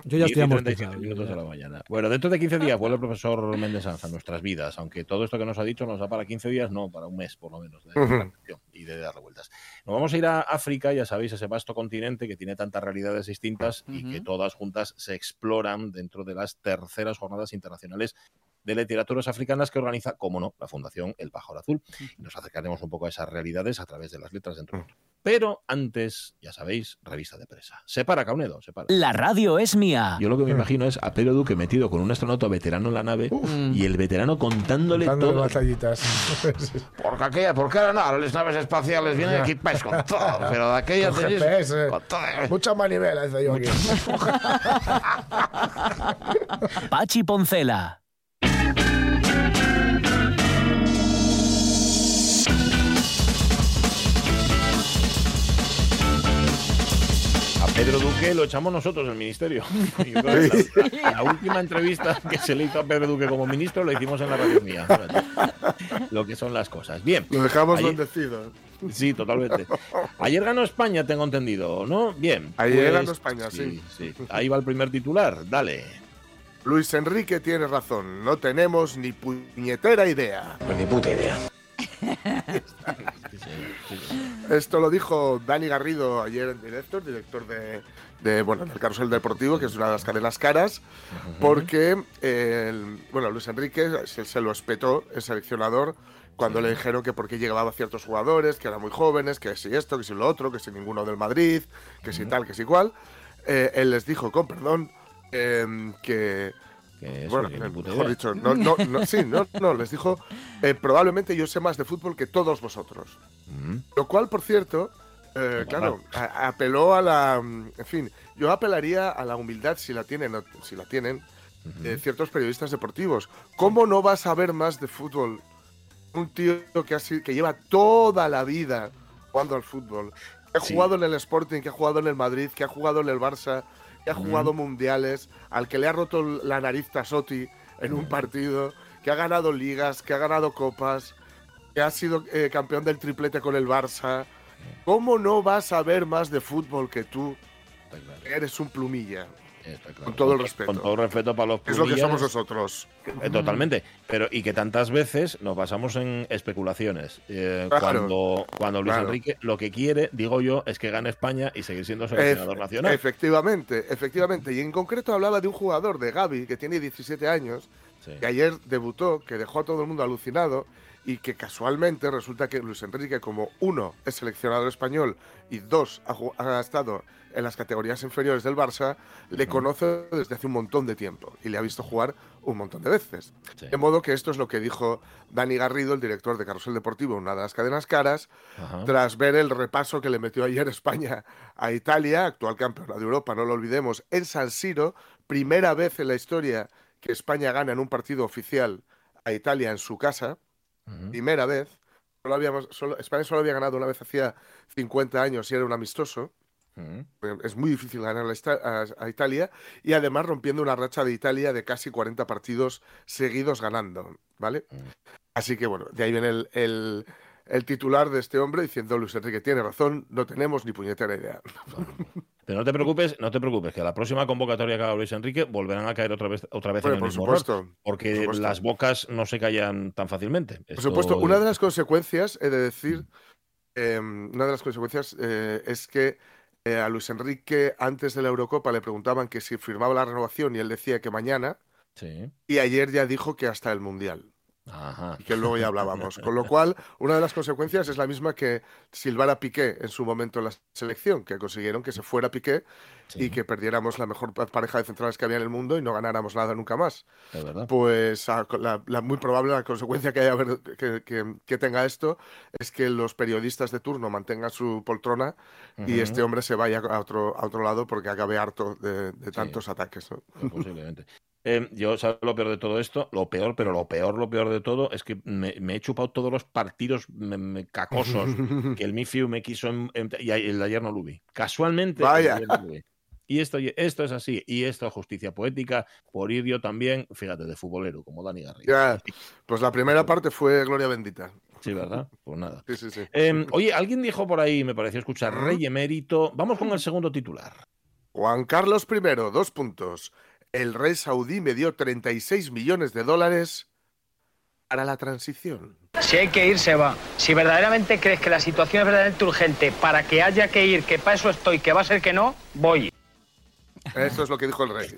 Yo ya estoy amortizado. minutos de la mañana. Bueno, dentro de 15 días vuelve el profesor Méndez Sanz a nuestras vidas, aunque todo esto que nos ha dicho nos da para 15 días, no, para un mes por lo menos, de y de dar vueltas. Nos vamos a ir a África, ya sabéis, ese vasto continente que tiene tantas realidades distintas y que todas juntas se exploran dentro de las terceras jornadas internacionales de literaturas africanas que organiza, como no, la Fundación El Pájaro Azul. Y nos acercaremos un poco a esas realidades a través de las letras dentro de Pero antes, ya sabéis, revista de presa. Se para, Caunedo, se para. La radio es mía. Yo lo que me imagino es a Pedro Duque metido con un astronauta veterano en la nave y el veterano contándole todo. batallitas. <laughs> Porque aquella, porque ahora no, las naves espaciales vienen equipadas con todo, <laughs> pero de aquella Con tenéis GPS. con todo. Mucha manivela, dice yo aquí. Pachi Poncela. Pedro Duque lo echamos nosotros, el ministerio. <laughs> Entonces, la, la última entrevista que se le hizo a Pedro Duque como ministro lo hicimos en la radio mía. Lo que son las cosas. Bien. Lo dejamos Ayer- bendecido. Sí, totalmente. Ayer ganó España, tengo entendido, ¿no? Bien. pues, Ayer ganó España, sí. sí. Ahí va el primer titular, dale. Luis Enrique tiene razón. No tenemos ni puñetera idea. Ni puta idea. Esto lo dijo Dani Garrido ayer en directo, el director de, de, bueno, del Carrusel Deportivo, que es una de las cadenas caras, porque eh, el- bueno, Luis Enrique se, se lo espetó, el seleccionador, cuando le dijeron que por qué llevaba ciertos jugadores, que eran muy jóvenes, que si esto, que si lo otro, que si ninguno del Madrid, que si tal, que si cual. Eh, él les dijo, con perdón, em, que, Que eso, bueno, que puta mejor idea. dicho, no, no, no, sí, no, no, les dijo, eh, probablemente yo sé más de fútbol que todos vosotros. Mm. Lo cual, por cierto, eh, claro, a- apeló a la, mm, en fin, yo apelaría a la humildad si la tienen, si la tienen, ciertos periodistas deportivos. ¿Cómo no vas a saber más de fútbol un tío que, ha sido- que lleva toda la vida jugando al fútbol? Que ha Sí. jugado en el Sporting, que ha jugado en el Madrid, que ha jugado en el Barça, que ha jugado mundiales, al que le ha roto la nariz Tasotti en un partido, que ha ganado ligas, que ha ganado copas, que ha sido eh, campeón del triplete con el Barça. ¿Cómo no vas a ver más de fútbol que tú? Eres un plumilla. Claro. Con todo el respeto. Con todo el respeto para los Es lo que somos nosotros. Eh, Totalmente. Pero y que tantas veces nos basamos en especulaciones. Eh, Claro. Cuando, cuando Luis Claro. Enrique lo que quiere, digo yo, es que gane España y seguir siendo seleccionador nacional. Efectivamente, efectivamente. Y en concreto hablaba de un jugador de Gaby que tiene 17 años, Sí. que ayer debutó, que dejó a todo el mundo alucinado y que casualmente resulta que Luis Enrique, como uno es seleccionador español y dos ha, ha estado en las categorías inferiores del Barça, le conoce desde hace un montón de tiempo y le ha visto jugar un montón de veces. Sí. De modo que esto es lo que dijo Dani Garrido, el director de Carrusel Deportivo, una de las cadenas caras, Ajá. tras ver el repaso que le metió ayer España a Italia, actual campeona de Europa, no lo olvidemos, en San Siro, primera vez en la historia que España gana en un partido oficial a Italia en su casa, Ujú. primera vez. Solo habíamos, solo- España solo había ganado una vez hacía 50 años y era un amistoso. Es muy difícil ganar a, Italia y además rompiendo una racha de Italia de casi 40 partidos seguidos ganando, ¿vale? Mm. Así que bueno, de ahí viene el, el- el titular de este hombre diciendo Luis Enrique tiene razón, no tenemos ni puñetera idea. <laughs> Pero no te preocupes, no te preocupes, que a la próxima convocatoria que haga Luis Enrique volverán a caer otra vez, otra vez Bueno, en el por mismo supuesto. porque por las bocas no se callan tan fácilmente. Por supuesto, una de las consecuencias, he de decir, eh, una de las consecuencias eh, es que eh, a Luis Enrique antes de la Eurocopa le preguntaban que si firmaba la renovación y él decía que mañana, Sí. y ayer ya dijo que hasta el Mundial. Ajá. y que luego ya hablábamos. Con lo cual, una de las consecuencias es la misma que silbara Piqué en su momento en la selección, que consiguieron que se fuera Piqué Sí, y que perdiéramos la mejor pa- pareja de centrales que había en el mundo y no ganáramos nada nunca más. Pues la, la muy probable la consecuencia que, haya que, que- que tenga esto es que los periodistas de turno mantengan su poltrona y este hombre se vaya a otro, a otro lado porque acabe harto de, de tantos ataques. ¿no? Posiblemente. Eh, yo, ¿sabes lo peor de todo esto? Lo peor, pero lo peor, lo peor de todo es que me, me he chupado todos los partidos me- me cacosos <laughs> que el Mifiu me quiso en- en- y el de ayer no lo vi. Casualmente, Vaya. no vi. Y esto, esto es así. Y esto es justicia poética. Por ir yo también, fíjate, de futbolero, como Dani Garrido. Ya, pues la primera parte fue Gloria Bendita. Sí, ¿verdad? Pues nada. Sí, sí, sí. Eh, oye, alguien dijo por ahí, me pareció escuchar, Rey Emérito. Vamos con el segundo titular. Juan Carlos I, dos puntos. El rey saudí me dio 36 millones de dólares para la transición. Si hay que ir, se va. Si verdaderamente crees que la situación es verdaderamente urgente para que haya que ir, que para eso estoy, que va a ser que no, voy. Eso es lo que dijo el rey.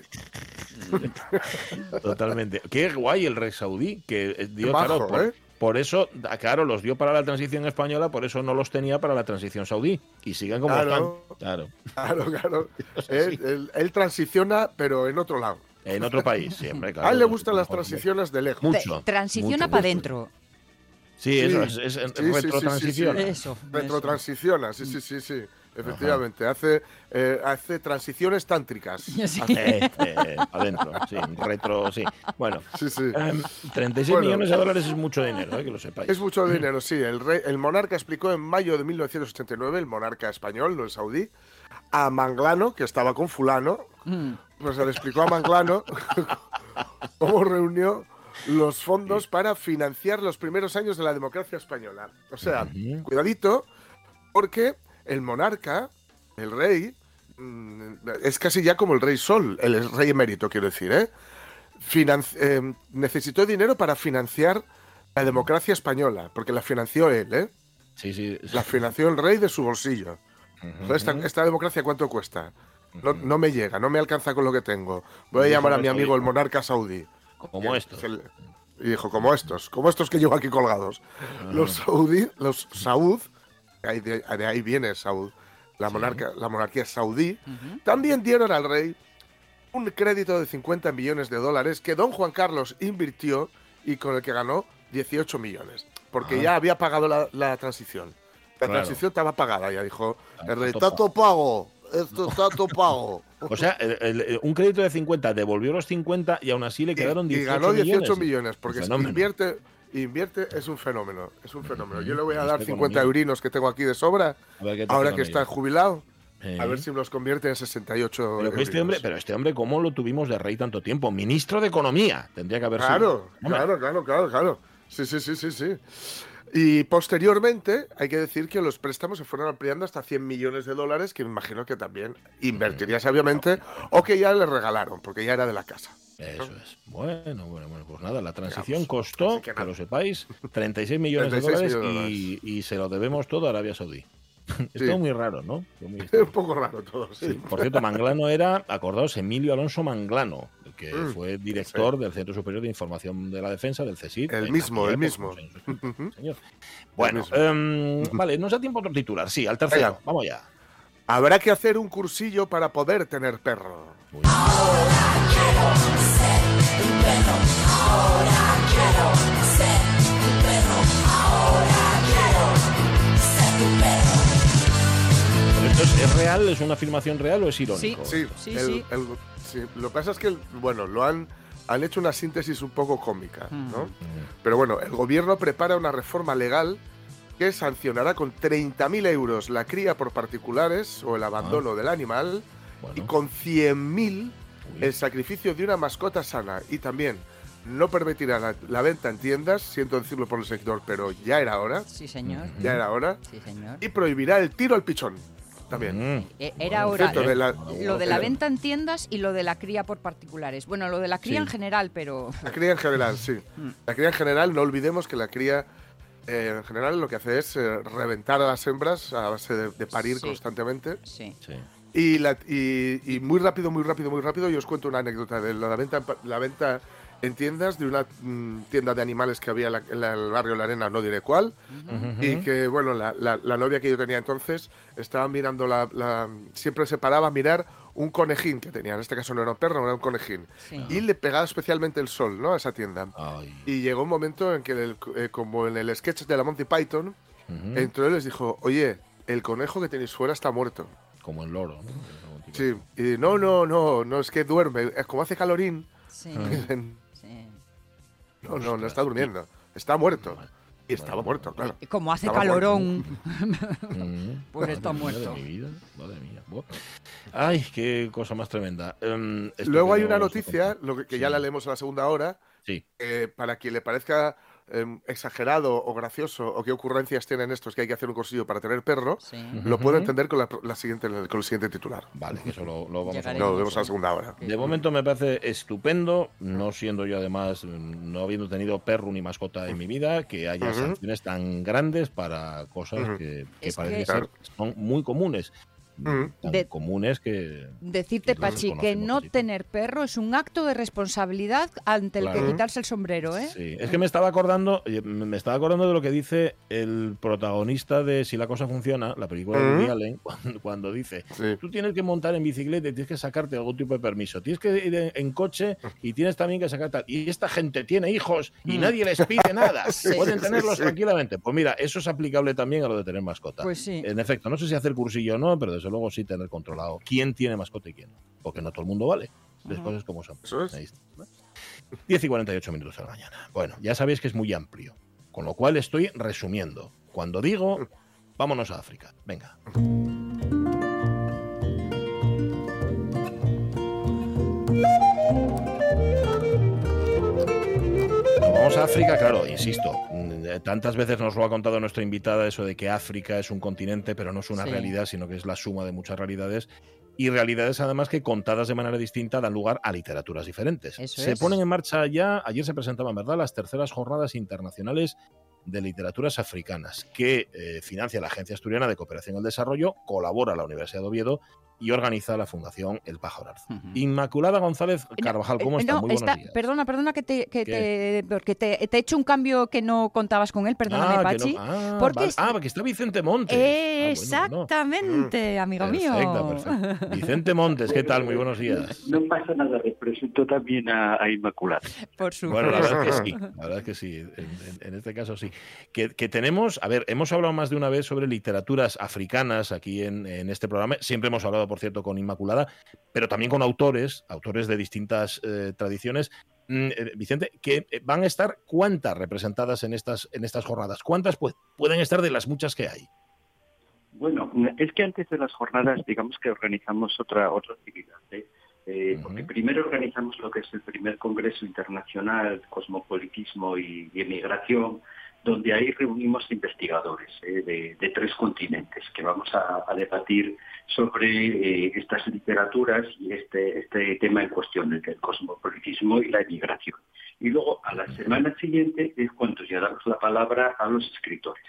Totalmente. Qué guay el rey saudí, que dio, claro, ¿eh? Por, eso, claro, los dio para la transición española, por eso no los tenía para la transición saudí. Y siguen como claro, están. Claro, claro. claro. <laughs> él, transiciona, pero en otro lado. En otro país, siempre, claro. <laughs> A él le gustan las transiciones de lejos. Mucho. Transiciona para adentro. Sí, eso es, es, retrotransiciona. eso, retrotransiciona, sí, sí, sí, sí. Efectivamente, hace, eh, hace transiciones tántricas. <laughs> Sí. Eh, eh, adentro, sí, retro, sí. Bueno, sí, sí. 36 millones de dólares es mucho dinero, que lo sepáis. Es mucho dinero, sí. El, rey, el monarca explicó en mayo de 1989, el monarca español, no el saudí, a Manglano, que estaba con fulano, mm. pues le explicó a Manglano <laughs> cómo reunió los fondos para financiar los primeros años de la democracia española. O sea, cuidadito, porque el monarca, el rey, mm, es casi ya como el rey Sol, el rey emérito, quiero decir, ¿eh? eh necesitó dinero para financiar la democracia española, porque la financió él, ¿eh? Sí, sí. La financió el rey de su bolsillo. esta, democracia cuánto cuesta? No, me llega, no me alcanza con lo que tengo. Voy a llamar a mi amigo el monarca saudí. Como estos. Y dijo, como estos, como estos que llevo aquí colgados. Los saudí, los saud, de, ahí viene Saud, la, monarca, la monarquía saudí, también dieron al rey un crédito de 50 millones de dólares que don Juan Carlos invirtió y con el que ganó 18 millones, porque ya había pagado la, transición. La transición estaba pagada, ya dijo, el rey, está todo pago, esto está todo pago. <laughs> O sea, un crédito de 50 devolvió los 50 y aún así le quedaron 18 millones. Y ganó 18 millones, porque invierte, invierte es un fenómeno, es un fenómeno. Yo le voy a dar 50 eurinos que tengo aquí de sobra, ahora que está jubilado. A ver si los convierte en 68 pero este hombre, pero este hombre, ¿cómo lo tuvimos de rey tanto tiempo? Ministro de Economía, tendría que haber sido. Claro, claro, claro, claro. Sí, sí, sí, sí, sí. Y posteriormente, hay que decir que los préstamos se fueron ampliando hasta 100 millones de dólares, que me imagino que también invertiría sabiamente, o que ya le regalaron, porque ya era de la casa. Eso es. Bueno, bueno, bueno, pues nada, la transición costó, que, lo sepáis, 36 millones de dólares, Y, se lo debemos todo a Arabia Saudí. <laughs> Es todo muy raro, ¿no? Es <laughs> un poco raro todo, sí. Por cierto, Manglano era, acordaos, Emilio Alonso Manglano, que mm, fue director del Centro Superior de Información de la Defensa, del CSID. El mismo, el mismo. Bueno, <laughs> em, vale, nos da tiempo otro titular. Sí, al tercero. Vamos ya. Habrá que hacer un cursillo para poder tener perro. ¿Es real? ¿Es una afirmación real o es irónico? Sí, sí, sí, Lo que pasa es que, bueno, lo han, han hecho una síntesis un poco cómica, mm. ¿no? Pero bueno, el gobierno prepara una reforma legal que sancionará con 30.000 euros la cría por particulares o el abandono ah. del animal y con 100.000 el sacrificio de una mascota sana y también no permitirá la, venta en tiendas, siento decirlo por el sector, pero ya era hora. Sí, señor. Ya era hora. Sí, señor. Y prohibirá el tiro al pichón. También. Mm. Eh, era hora. lo de la venta en tiendas y lo de la cría por particulares. Bueno, lo de la cría en general, pero. La cría en general, sí. Mm. La cría en general, no olvidemos que la cría eh, en general lo que hace es eh, reventar a las hembras a base de, parir constantemente. Sí. sí. Y, la, y, muy rápido, muy rápido, muy rápido, yo os cuento una anécdota de la venta, la venta en tiendas de una mm, tienda de animales que había en, el barrio La Arena, no diré cuál, y que, bueno, la, la, novia que yo tenía entonces estaba mirando, la, siempre se paraba a mirar un conejín que tenía, en este caso no era un perro, era un conejín, y le pegaba especialmente el sol, ¿no?, a esa tienda. Y llegó un momento en que, eh, como en el sketch de la Monty Python, entró y les dijo, oye, el conejo que tenéis fuera está muerto como el loro, ¿no? Sí, y no, no, no, no, es que duerme, es como hace calorín. Sí. <laughs> No, no, no está durmiendo, está muerto. Y estaba muerto, claro. Como hace calorón, <laughs> pues está muerto. Madre mía, madre mía. Ay, qué cosa más tremenda. Em, Luego hay una noticia, lo que, ya la leemos a la segunda hora, sí. para quien le parezca Em, exagerado o gracioso o qué ocurrencias tienen estos que hay que hacer un cursillo para tener perro, lo puedo entender con la, siguiente, con el siguiente titular. Vale, eso lo, vamos a ver. Lo vemos a la segunda hora. De momento me parece estupendo, no siendo yo además, no habiendo tenido perro ni mascota en mi vida, que haya sanciones tan grandes para cosas que, que parecen ser son muy comunes. Mm. tan comunes que... Decirte, Pachi, que no tener perro es un acto de responsabilidad ante el que quitarse el sombrero, ¿eh? Sí, es que me estaba acordando, me estaba acordando de lo que dice el protagonista de Si la cosa funciona, la película de Woody Allen, <laughs> cuando, dice, tú tienes que montar en bicicleta y tienes que sacarte algún tipo de permiso, tienes que ir en, coche y tienes también que sacar tal. Y esta gente tiene hijos y mm. nadie les pide nada, <laughs> pueden tenerlos tranquilamente. Pues mira, eso es aplicable también a lo de tener mascota. Pues sí. En efecto, no sé si hacer cursillo o no, pero desde luego sí tener controlado quién tiene mascota y quién no. Porque no todo el mundo vale. Después es como son. Eso es. 10 y 48 minutos a la mañana. Bueno, ya sabéis que es muy amplio. Con lo cual estoy resumiendo. Cuando digo, vámonos a África. Venga. Vamos a África, claro, insisto, mm, tantas veces nos lo ha contado nuestra invitada eso de que África es un continente, pero no es una realidad, sino que es la suma de muchas realidades y realidades además que contadas de manera distinta dan lugar a literaturas diferentes. se ponen en marcha ya, ayer se presentaban, ¿verdad?, las terceras jornadas internacionales de literaturas africanas que eh, financia la Agencia Asturiana de Cooperación al Desarrollo, colabora la Universidad de Oviedo y organiza la Fundación El Pájaro Inmaculada González eh, Carvajal, ¿cómo eh, está? Muy buenos días. Perdona, perdona que te, que te porque te, he hecho un cambio que no contabas con él, perdóname, ah, Pachi. ah, porque, ah, porque está Vicente Montes. Ah, exactamente, amigo mío. Perfecto. Vicente Montes, ¿qué tal? Muy buenos días. <laughs> No pasa nada, represento también a, Inmaculada. Por supuesto. Bueno, la verdad es que sí, <laughs> la verdad es que sí, en, este caso sí. Que, que, tenemos, a ver, hemos hablado más de una vez sobre literaturas africanas aquí en, en este programa, siempre hemos hablado por cierto, con Inmaculada, pero también con autores, autores de distintas eh, tradiciones. Mm, eh, Vicente, que eh, van a estar cuántas representadas en estas, en estas jornadas? ¿Cuántas pueden estar de las muchas que hay? Bueno, es que antes de las jornadas, digamos que organizamos otra, otra actividad. Porque primero organizamos lo que es el primer Congreso Internacional Cosmopolitismo y Emigración, donde ahí reunimos investigadores eh, de, tres continentes que vamos a, debatir sobre eh, estas literaturas y este, este tema en cuestión, el, el cosmopolitismo y la emigración. Y luego, a la semana siguiente, es cuando ya damos la palabra a los escritores.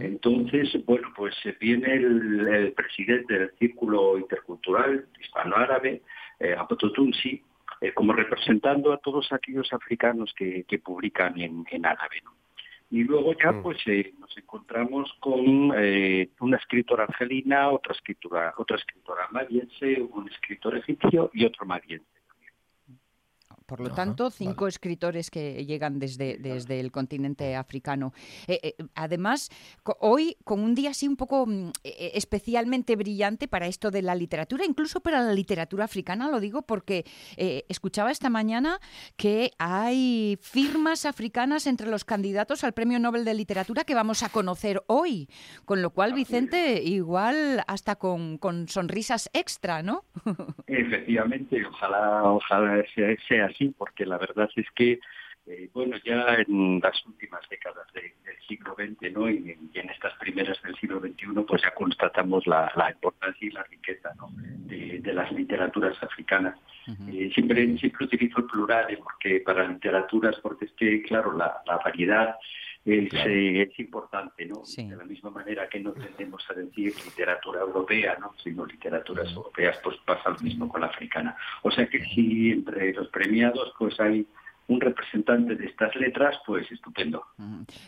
Entonces, bueno, pues viene el, presidente del Círculo Intercultural Hispano-Árabe, eh, Apototunsi, eh, como representando a todos aquellos africanos que, publican en, en árabe. ¿no? Y luego ya mm. pues eh, nos encontramos con eh, una escritora argelina, otra escritora, otra escritora maliense, un escritor egipcio y otro maliense. Por lo tanto, cinco escritores que llegan desde, desde el continente africano. Eh, eh, además, hoy con un día así un poco mm, e, e, especialmente brillante para esto de la literatura, incluso para la literatura africana, lo digo porque eh, escuchaba esta mañana que hay firmas africanas entre los candidatos al Premio Nobel de Literatura que vamos a conocer hoy. Con lo cual, Vicente, igual hasta con, con sonrisas extra, ¿no? <laughs> Efectivamente, ojalá, ojalá sea así porque la verdad es que, eh, bueno, ya en las últimas décadas del siglo XX, ¿no? Y, en estas primeras del siglo XXI, pues ya constatamos la, importancia y la riqueza, ¿no? de, las literaturas africanas. Eh, siempre, siempre utilizo el plural, porque para literaturas, porque es que, claro, la, variedad es, importante, ¿no? De la misma manera que no tendemos a decir literatura europea, ¿no? Sino literaturas europeas, pues pasa lo mismo con la africana. O sea que si entre los premiados pues hay un representante de estas letras, pues estupendo.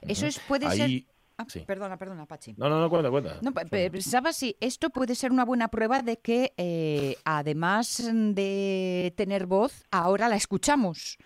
Eso es, puede ser... Ah, perdona, perdona, Pachi. No, no, no, cuenta, cuenta. No, pensaba si esto puede ser una buena prueba de que, eh, además de tener voz, ahora la escuchamos.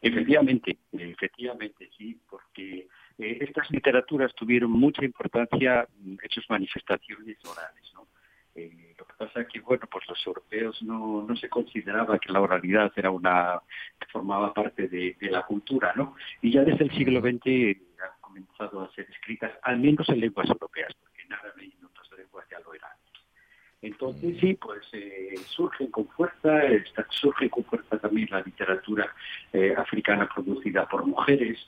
Efectivamente, efectivamente, sí, porque eh, estas literaturas tuvieron mucha importancia en sus manifestaciones orales, ¿no? Eh, lo que pasa es que, bueno, pues los europeos no, no se consideraba que la oralidad era una, que formaba parte de, la cultura, ¿no? Y ya desde el siglo XX han comenzado a ser escritas, al menos en lenguas europeas, porque en árabe y en otras lenguas ya lo eran. Entonces sí, pues eh, surge con fuerza, surge con fuerza también la literatura eh, africana producida por mujeres.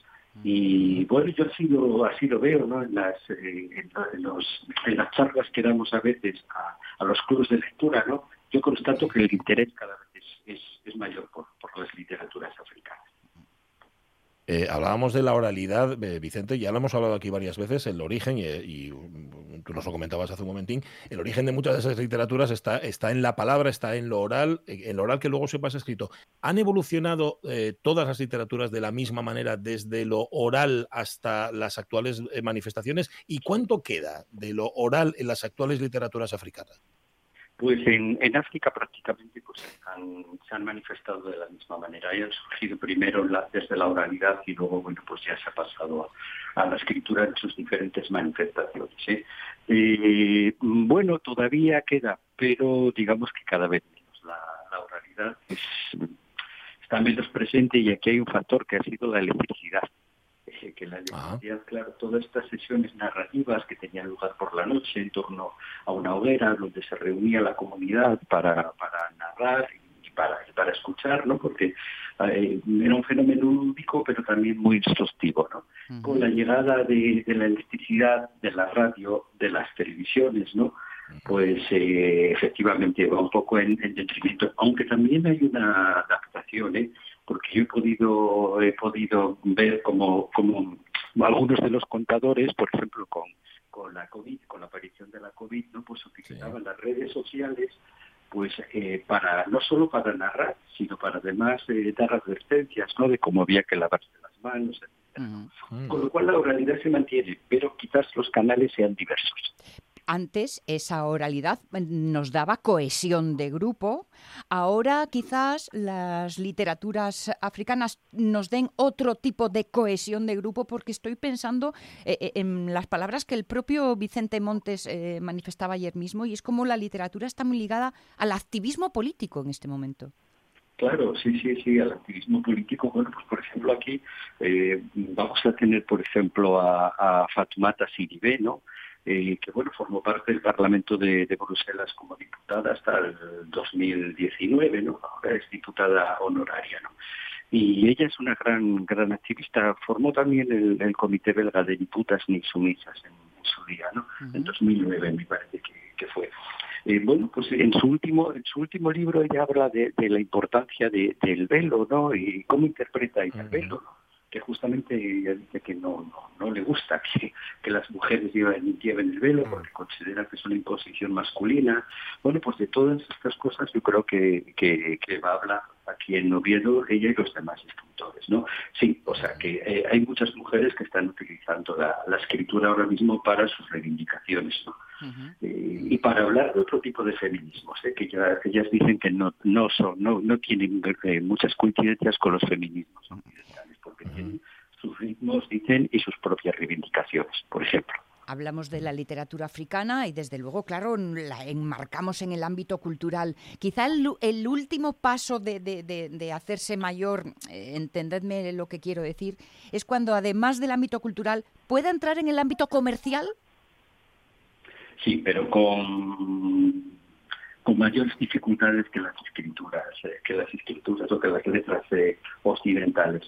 Y bueno, yo así lo, así lo veo ¿no? en, las, eh, en, los, en las charlas que damos a veces a, los clubes de lectura. ¿no? Yo constato que el interés cada vez es, es, mayor por, por las literaturas africanas. Hablábamos de la oralidad, Vicente, ya lo hemos hablado aquí varias veces, el origen y, tú nos lo comentabas hace un momentín, el origen de muchas de esas literaturas está, está en la palabra, está en lo oral, en lo oral que luego se pasa escrito. ¿Han evolucionado eh, todas las literaturas de la misma manera desde lo oral hasta las actuales eh, manifestaciones? ¿Y cuánto queda de lo oral en las actuales literaturas africanas? Pues en, África prácticamente pues, se han manifestado de la misma manera. Y han surgido primero desde la oralidad y luego bueno pues ya se ha pasado a, la escritura en sus diferentes manifestaciones. ¿eh? Eh, bueno, todavía queda, pero digamos que cada vez menos. La, oralidad está menos presente y aquí hay un factor que ha sido la electricidad la electricidad, claro, todas estas sesiones narrativas que tenían lugar por la noche en torno a una hoguera donde se reunía la comunidad para, para narrar y para, para escuchar, ¿no? Porque eh, era un fenómeno lúdico, pero también muy exhaustivo, ¿no? Con la llegada de, la electricidad, de la radio, de las televisiones, ¿no? pues eh, efectivamente va un poco en, en, detrimento, aunque también hay una adaptación, ¿eh? Porque yo he podido, he podido ver como, como algunos de los contadores, por ejemplo, con, con la COVID, con la aparición de la COVID, ¿no? pues utilizaban las redes sociales pues eh, para no solo para narrar, sino para además eh, dar advertencias ¿no? de cómo había que lavarse las manos, etc. Con lo cual la oralidad se mantiene, pero quizás los canales sean diversos antes esa oralidad nos daba cohesión de grupo. Ahora quizás las literaturas africanas nos den otro tipo de cohesión de grupo porque estoy pensando eh, eh, en las palabras que el propio Vicente Montes eh, manifestaba ayer mismo y es como la literatura está muy ligada al activismo político en este momento. Claro, sí, sí, sí, al activismo político. Bueno, pues por ejemplo aquí vamos a tener, por ejemplo, a, a Fatoumata Sidibé, ¿no? Eh, que bueno formó parte del Parlamento de, Bruselas como diputada hasta el 2019, ¿no? Ahora es diputada honoraria, ¿no? Y ella es una gran gran activista. Formó también el, Comité Belga de Diputas ni Sumisas en, su día, ¿no? En 2009 me parece que, fue. Eh, bueno, pues en su último en su último libro ella habla de, la importancia del velo, ¿no? Y cómo interpreta ella el velo, ¿no? Que justamente ella dice que no, no, le gusta <laughs> que, que, las mujeres lleven, lleven el velo porque considera que es una imposición masculina. Bueno, pues de todas estas cosas yo creo que, que, que va a hablar aquí en Oviedo ella y los demás escritores, ¿no? Sí, o sea que eh, hay muchas mujeres que están utilizando la, escritura ahora mismo para sus reivindicaciones, ¿no? Eh, y para hablar de otro tipo de feminismos, ¿eh? que, ya, ellas dicen que no, no son, no, no tienen muchas coincidencias con los feminismos porque tienen sus ritmos, dicen, y sus propias reivindicaciones, por ejemplo. Hablamos de la literatura africana y desde luego, claro, la enmarcamos en el ámbito cultural. Quizá el, último paso de, hacerse mayor, eh, entendedme lo que quiero decir, es cuando además del ámbito cultural pueda entrar en el ámbito comercial. Sí, pero con, con mayores dificultades que las escrituras, eh, que las escrituras o que las letras eh, occidentales.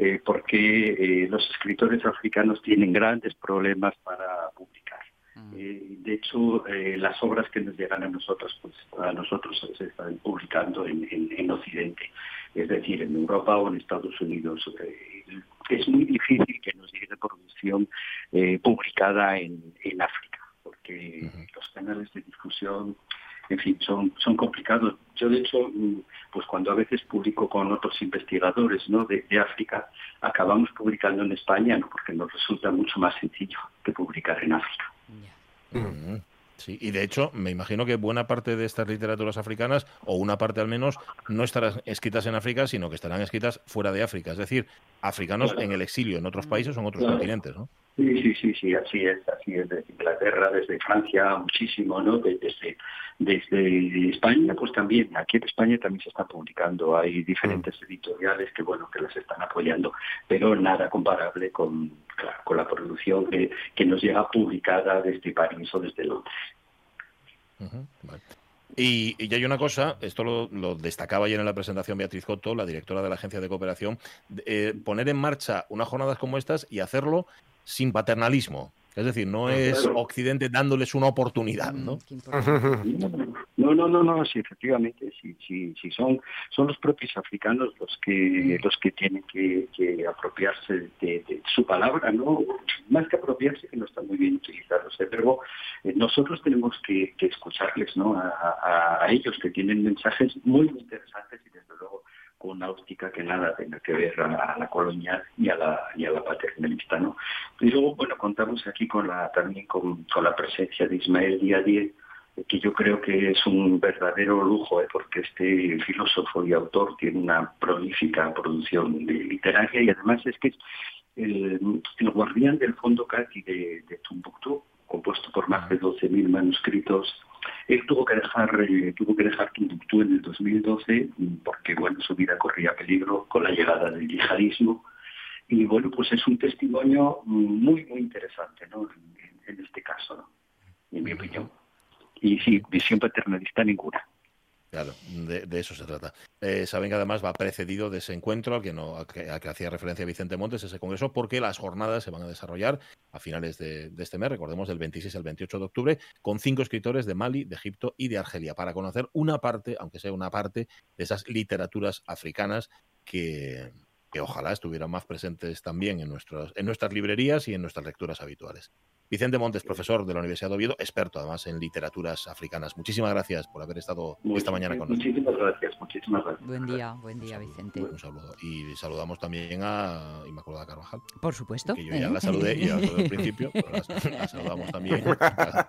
Eh, porque eh, los escritores africanos tienen grandes problemas para publicar. Mm. Eh, de hecho, las obras que nos llegan a nosotros, pues a nosotros se están publicando en, Occidente, es decir, en Europa o en Estados Unidos. es muy difícil que nos llegue producción publicada en, África, porque los canales de difusión en fin, son, son complicados. Yo, de hecho, mm, pues cuando a veces publico con otros investigadores ¿no? de, África, acabamos publicando en España, ¿no? porque nos resulta mucho más sencillo que publicar en África. Sí, y de hecho, me imagino que buena parte de estas literaturas africanas, o una parte al menos, no estarán escritas en África, sino que estarán escritas fuera de África, es decir, africanos en el exilio, en otros países o en otros continentes, ¿no? Sí, sí, sí, sí, así es, así es, desde Inglaterra, desde Francia, muchísimo, ¿no? Desde, desde España, pues también, aquí en España también se está publicando, hay diferentes mm. editoriales que, bueno, que las están apoyando, pero nada comparable con, con la producción que, que nos llega publicada desde París o desde Londres. Y, y, hay una cosa, esto lo, destacaba ayer en la presentación Beatriz Cotto, la directora de la Agencia de Cooperación, eh, poner en marcha unas jornadas como estas y hacerlo sin paternalismo, Es decir, no es Occidente dándoles una oportunidad, ¿no? No, no, no, no, sí, efectivamente, sí, sí, sí, son, son los propios africanos los que, los que tienen que, apropiarse de, su palabra, ¿no? Más que apropiarse, que no está muy bien utilizado ese verbo, eh, nosotros tenemos que, escucharles, ¿no? A, a ellos que tienen mensajes muy interesantes y desde luego con una óptica que nada tenga que ver a, la colonial y a la, y a la paternalista. ¿no? Y luego, bueno, contamos aquí con la, también con, la presencia de Ismael Díaz que yo creo que es un verdadero lujo, ¿eh? porque este filósofo y autor tiene una prolífica producción literaria y además es que es el, guardián del fondo Cati de, de Tumbuctú, compuesto por más de 12.000 manuscritos él tuvo que dejar eh, tuvo que dejar Timbuktu en el 2012 porque bueno su vida corría peligro con la llegada del yihadismo y bueno pues es un testimonio muy muy interesante ¿no? en, este caso ¿no? en mi opinión y sí visión paternalista ninguna Claro, de, eso se trata. Eh, saben que además va precedido de ese encuentro al que, no, que, hacía referencia Vicente Montes, ese congreso, porque las jornadas se van a desarrollar a finales de, este mes, recordemos del 26 al 28 de octubre, con cinco escritores de Mali, de Egipto y de Argelia, para conocer una parte, aunque sea una parte, de esas literaturas africanas que, que ojalá estuvieran más presentes también en, nuestras, en nuestras librerías y en nuestras lecturas habituales. Vicente Montes, profesor de la Universidad de Oviedo, experto además en literaturas africanas. Muchísimas gracias por haber estado esta mañana con nosotros. Muchísimas gracias, muchísimas gracias. Buen día, buen día, Vicente. Un saludo. Y saludamos también a Inmaculada Carvajal. Por supuesto. Que yo ya la saludé y al <laughs> principio, pero la, saludamos también <laughs>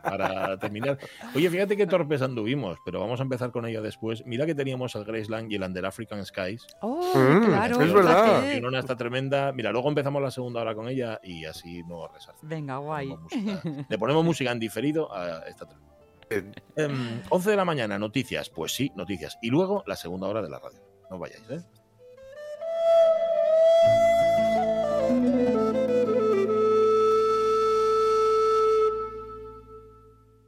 para, terminar. Oye, fíjate qué torpes anduvimos, pero vamos a empezar con ella después. Mira que teníamos el Graceland y el Under African Skies. Oh, mm, claro. Es verdad. Y una está tremenda. Mira, luego empezamos la segunda hora con ella y así no resarcimos. Venga, guay. Le ponemos música en diferido a esta 11 em, de la mañana, noticias. Pues sí, noticias. Y luego la segunda hora de la radio. No vayáis, ¿eh?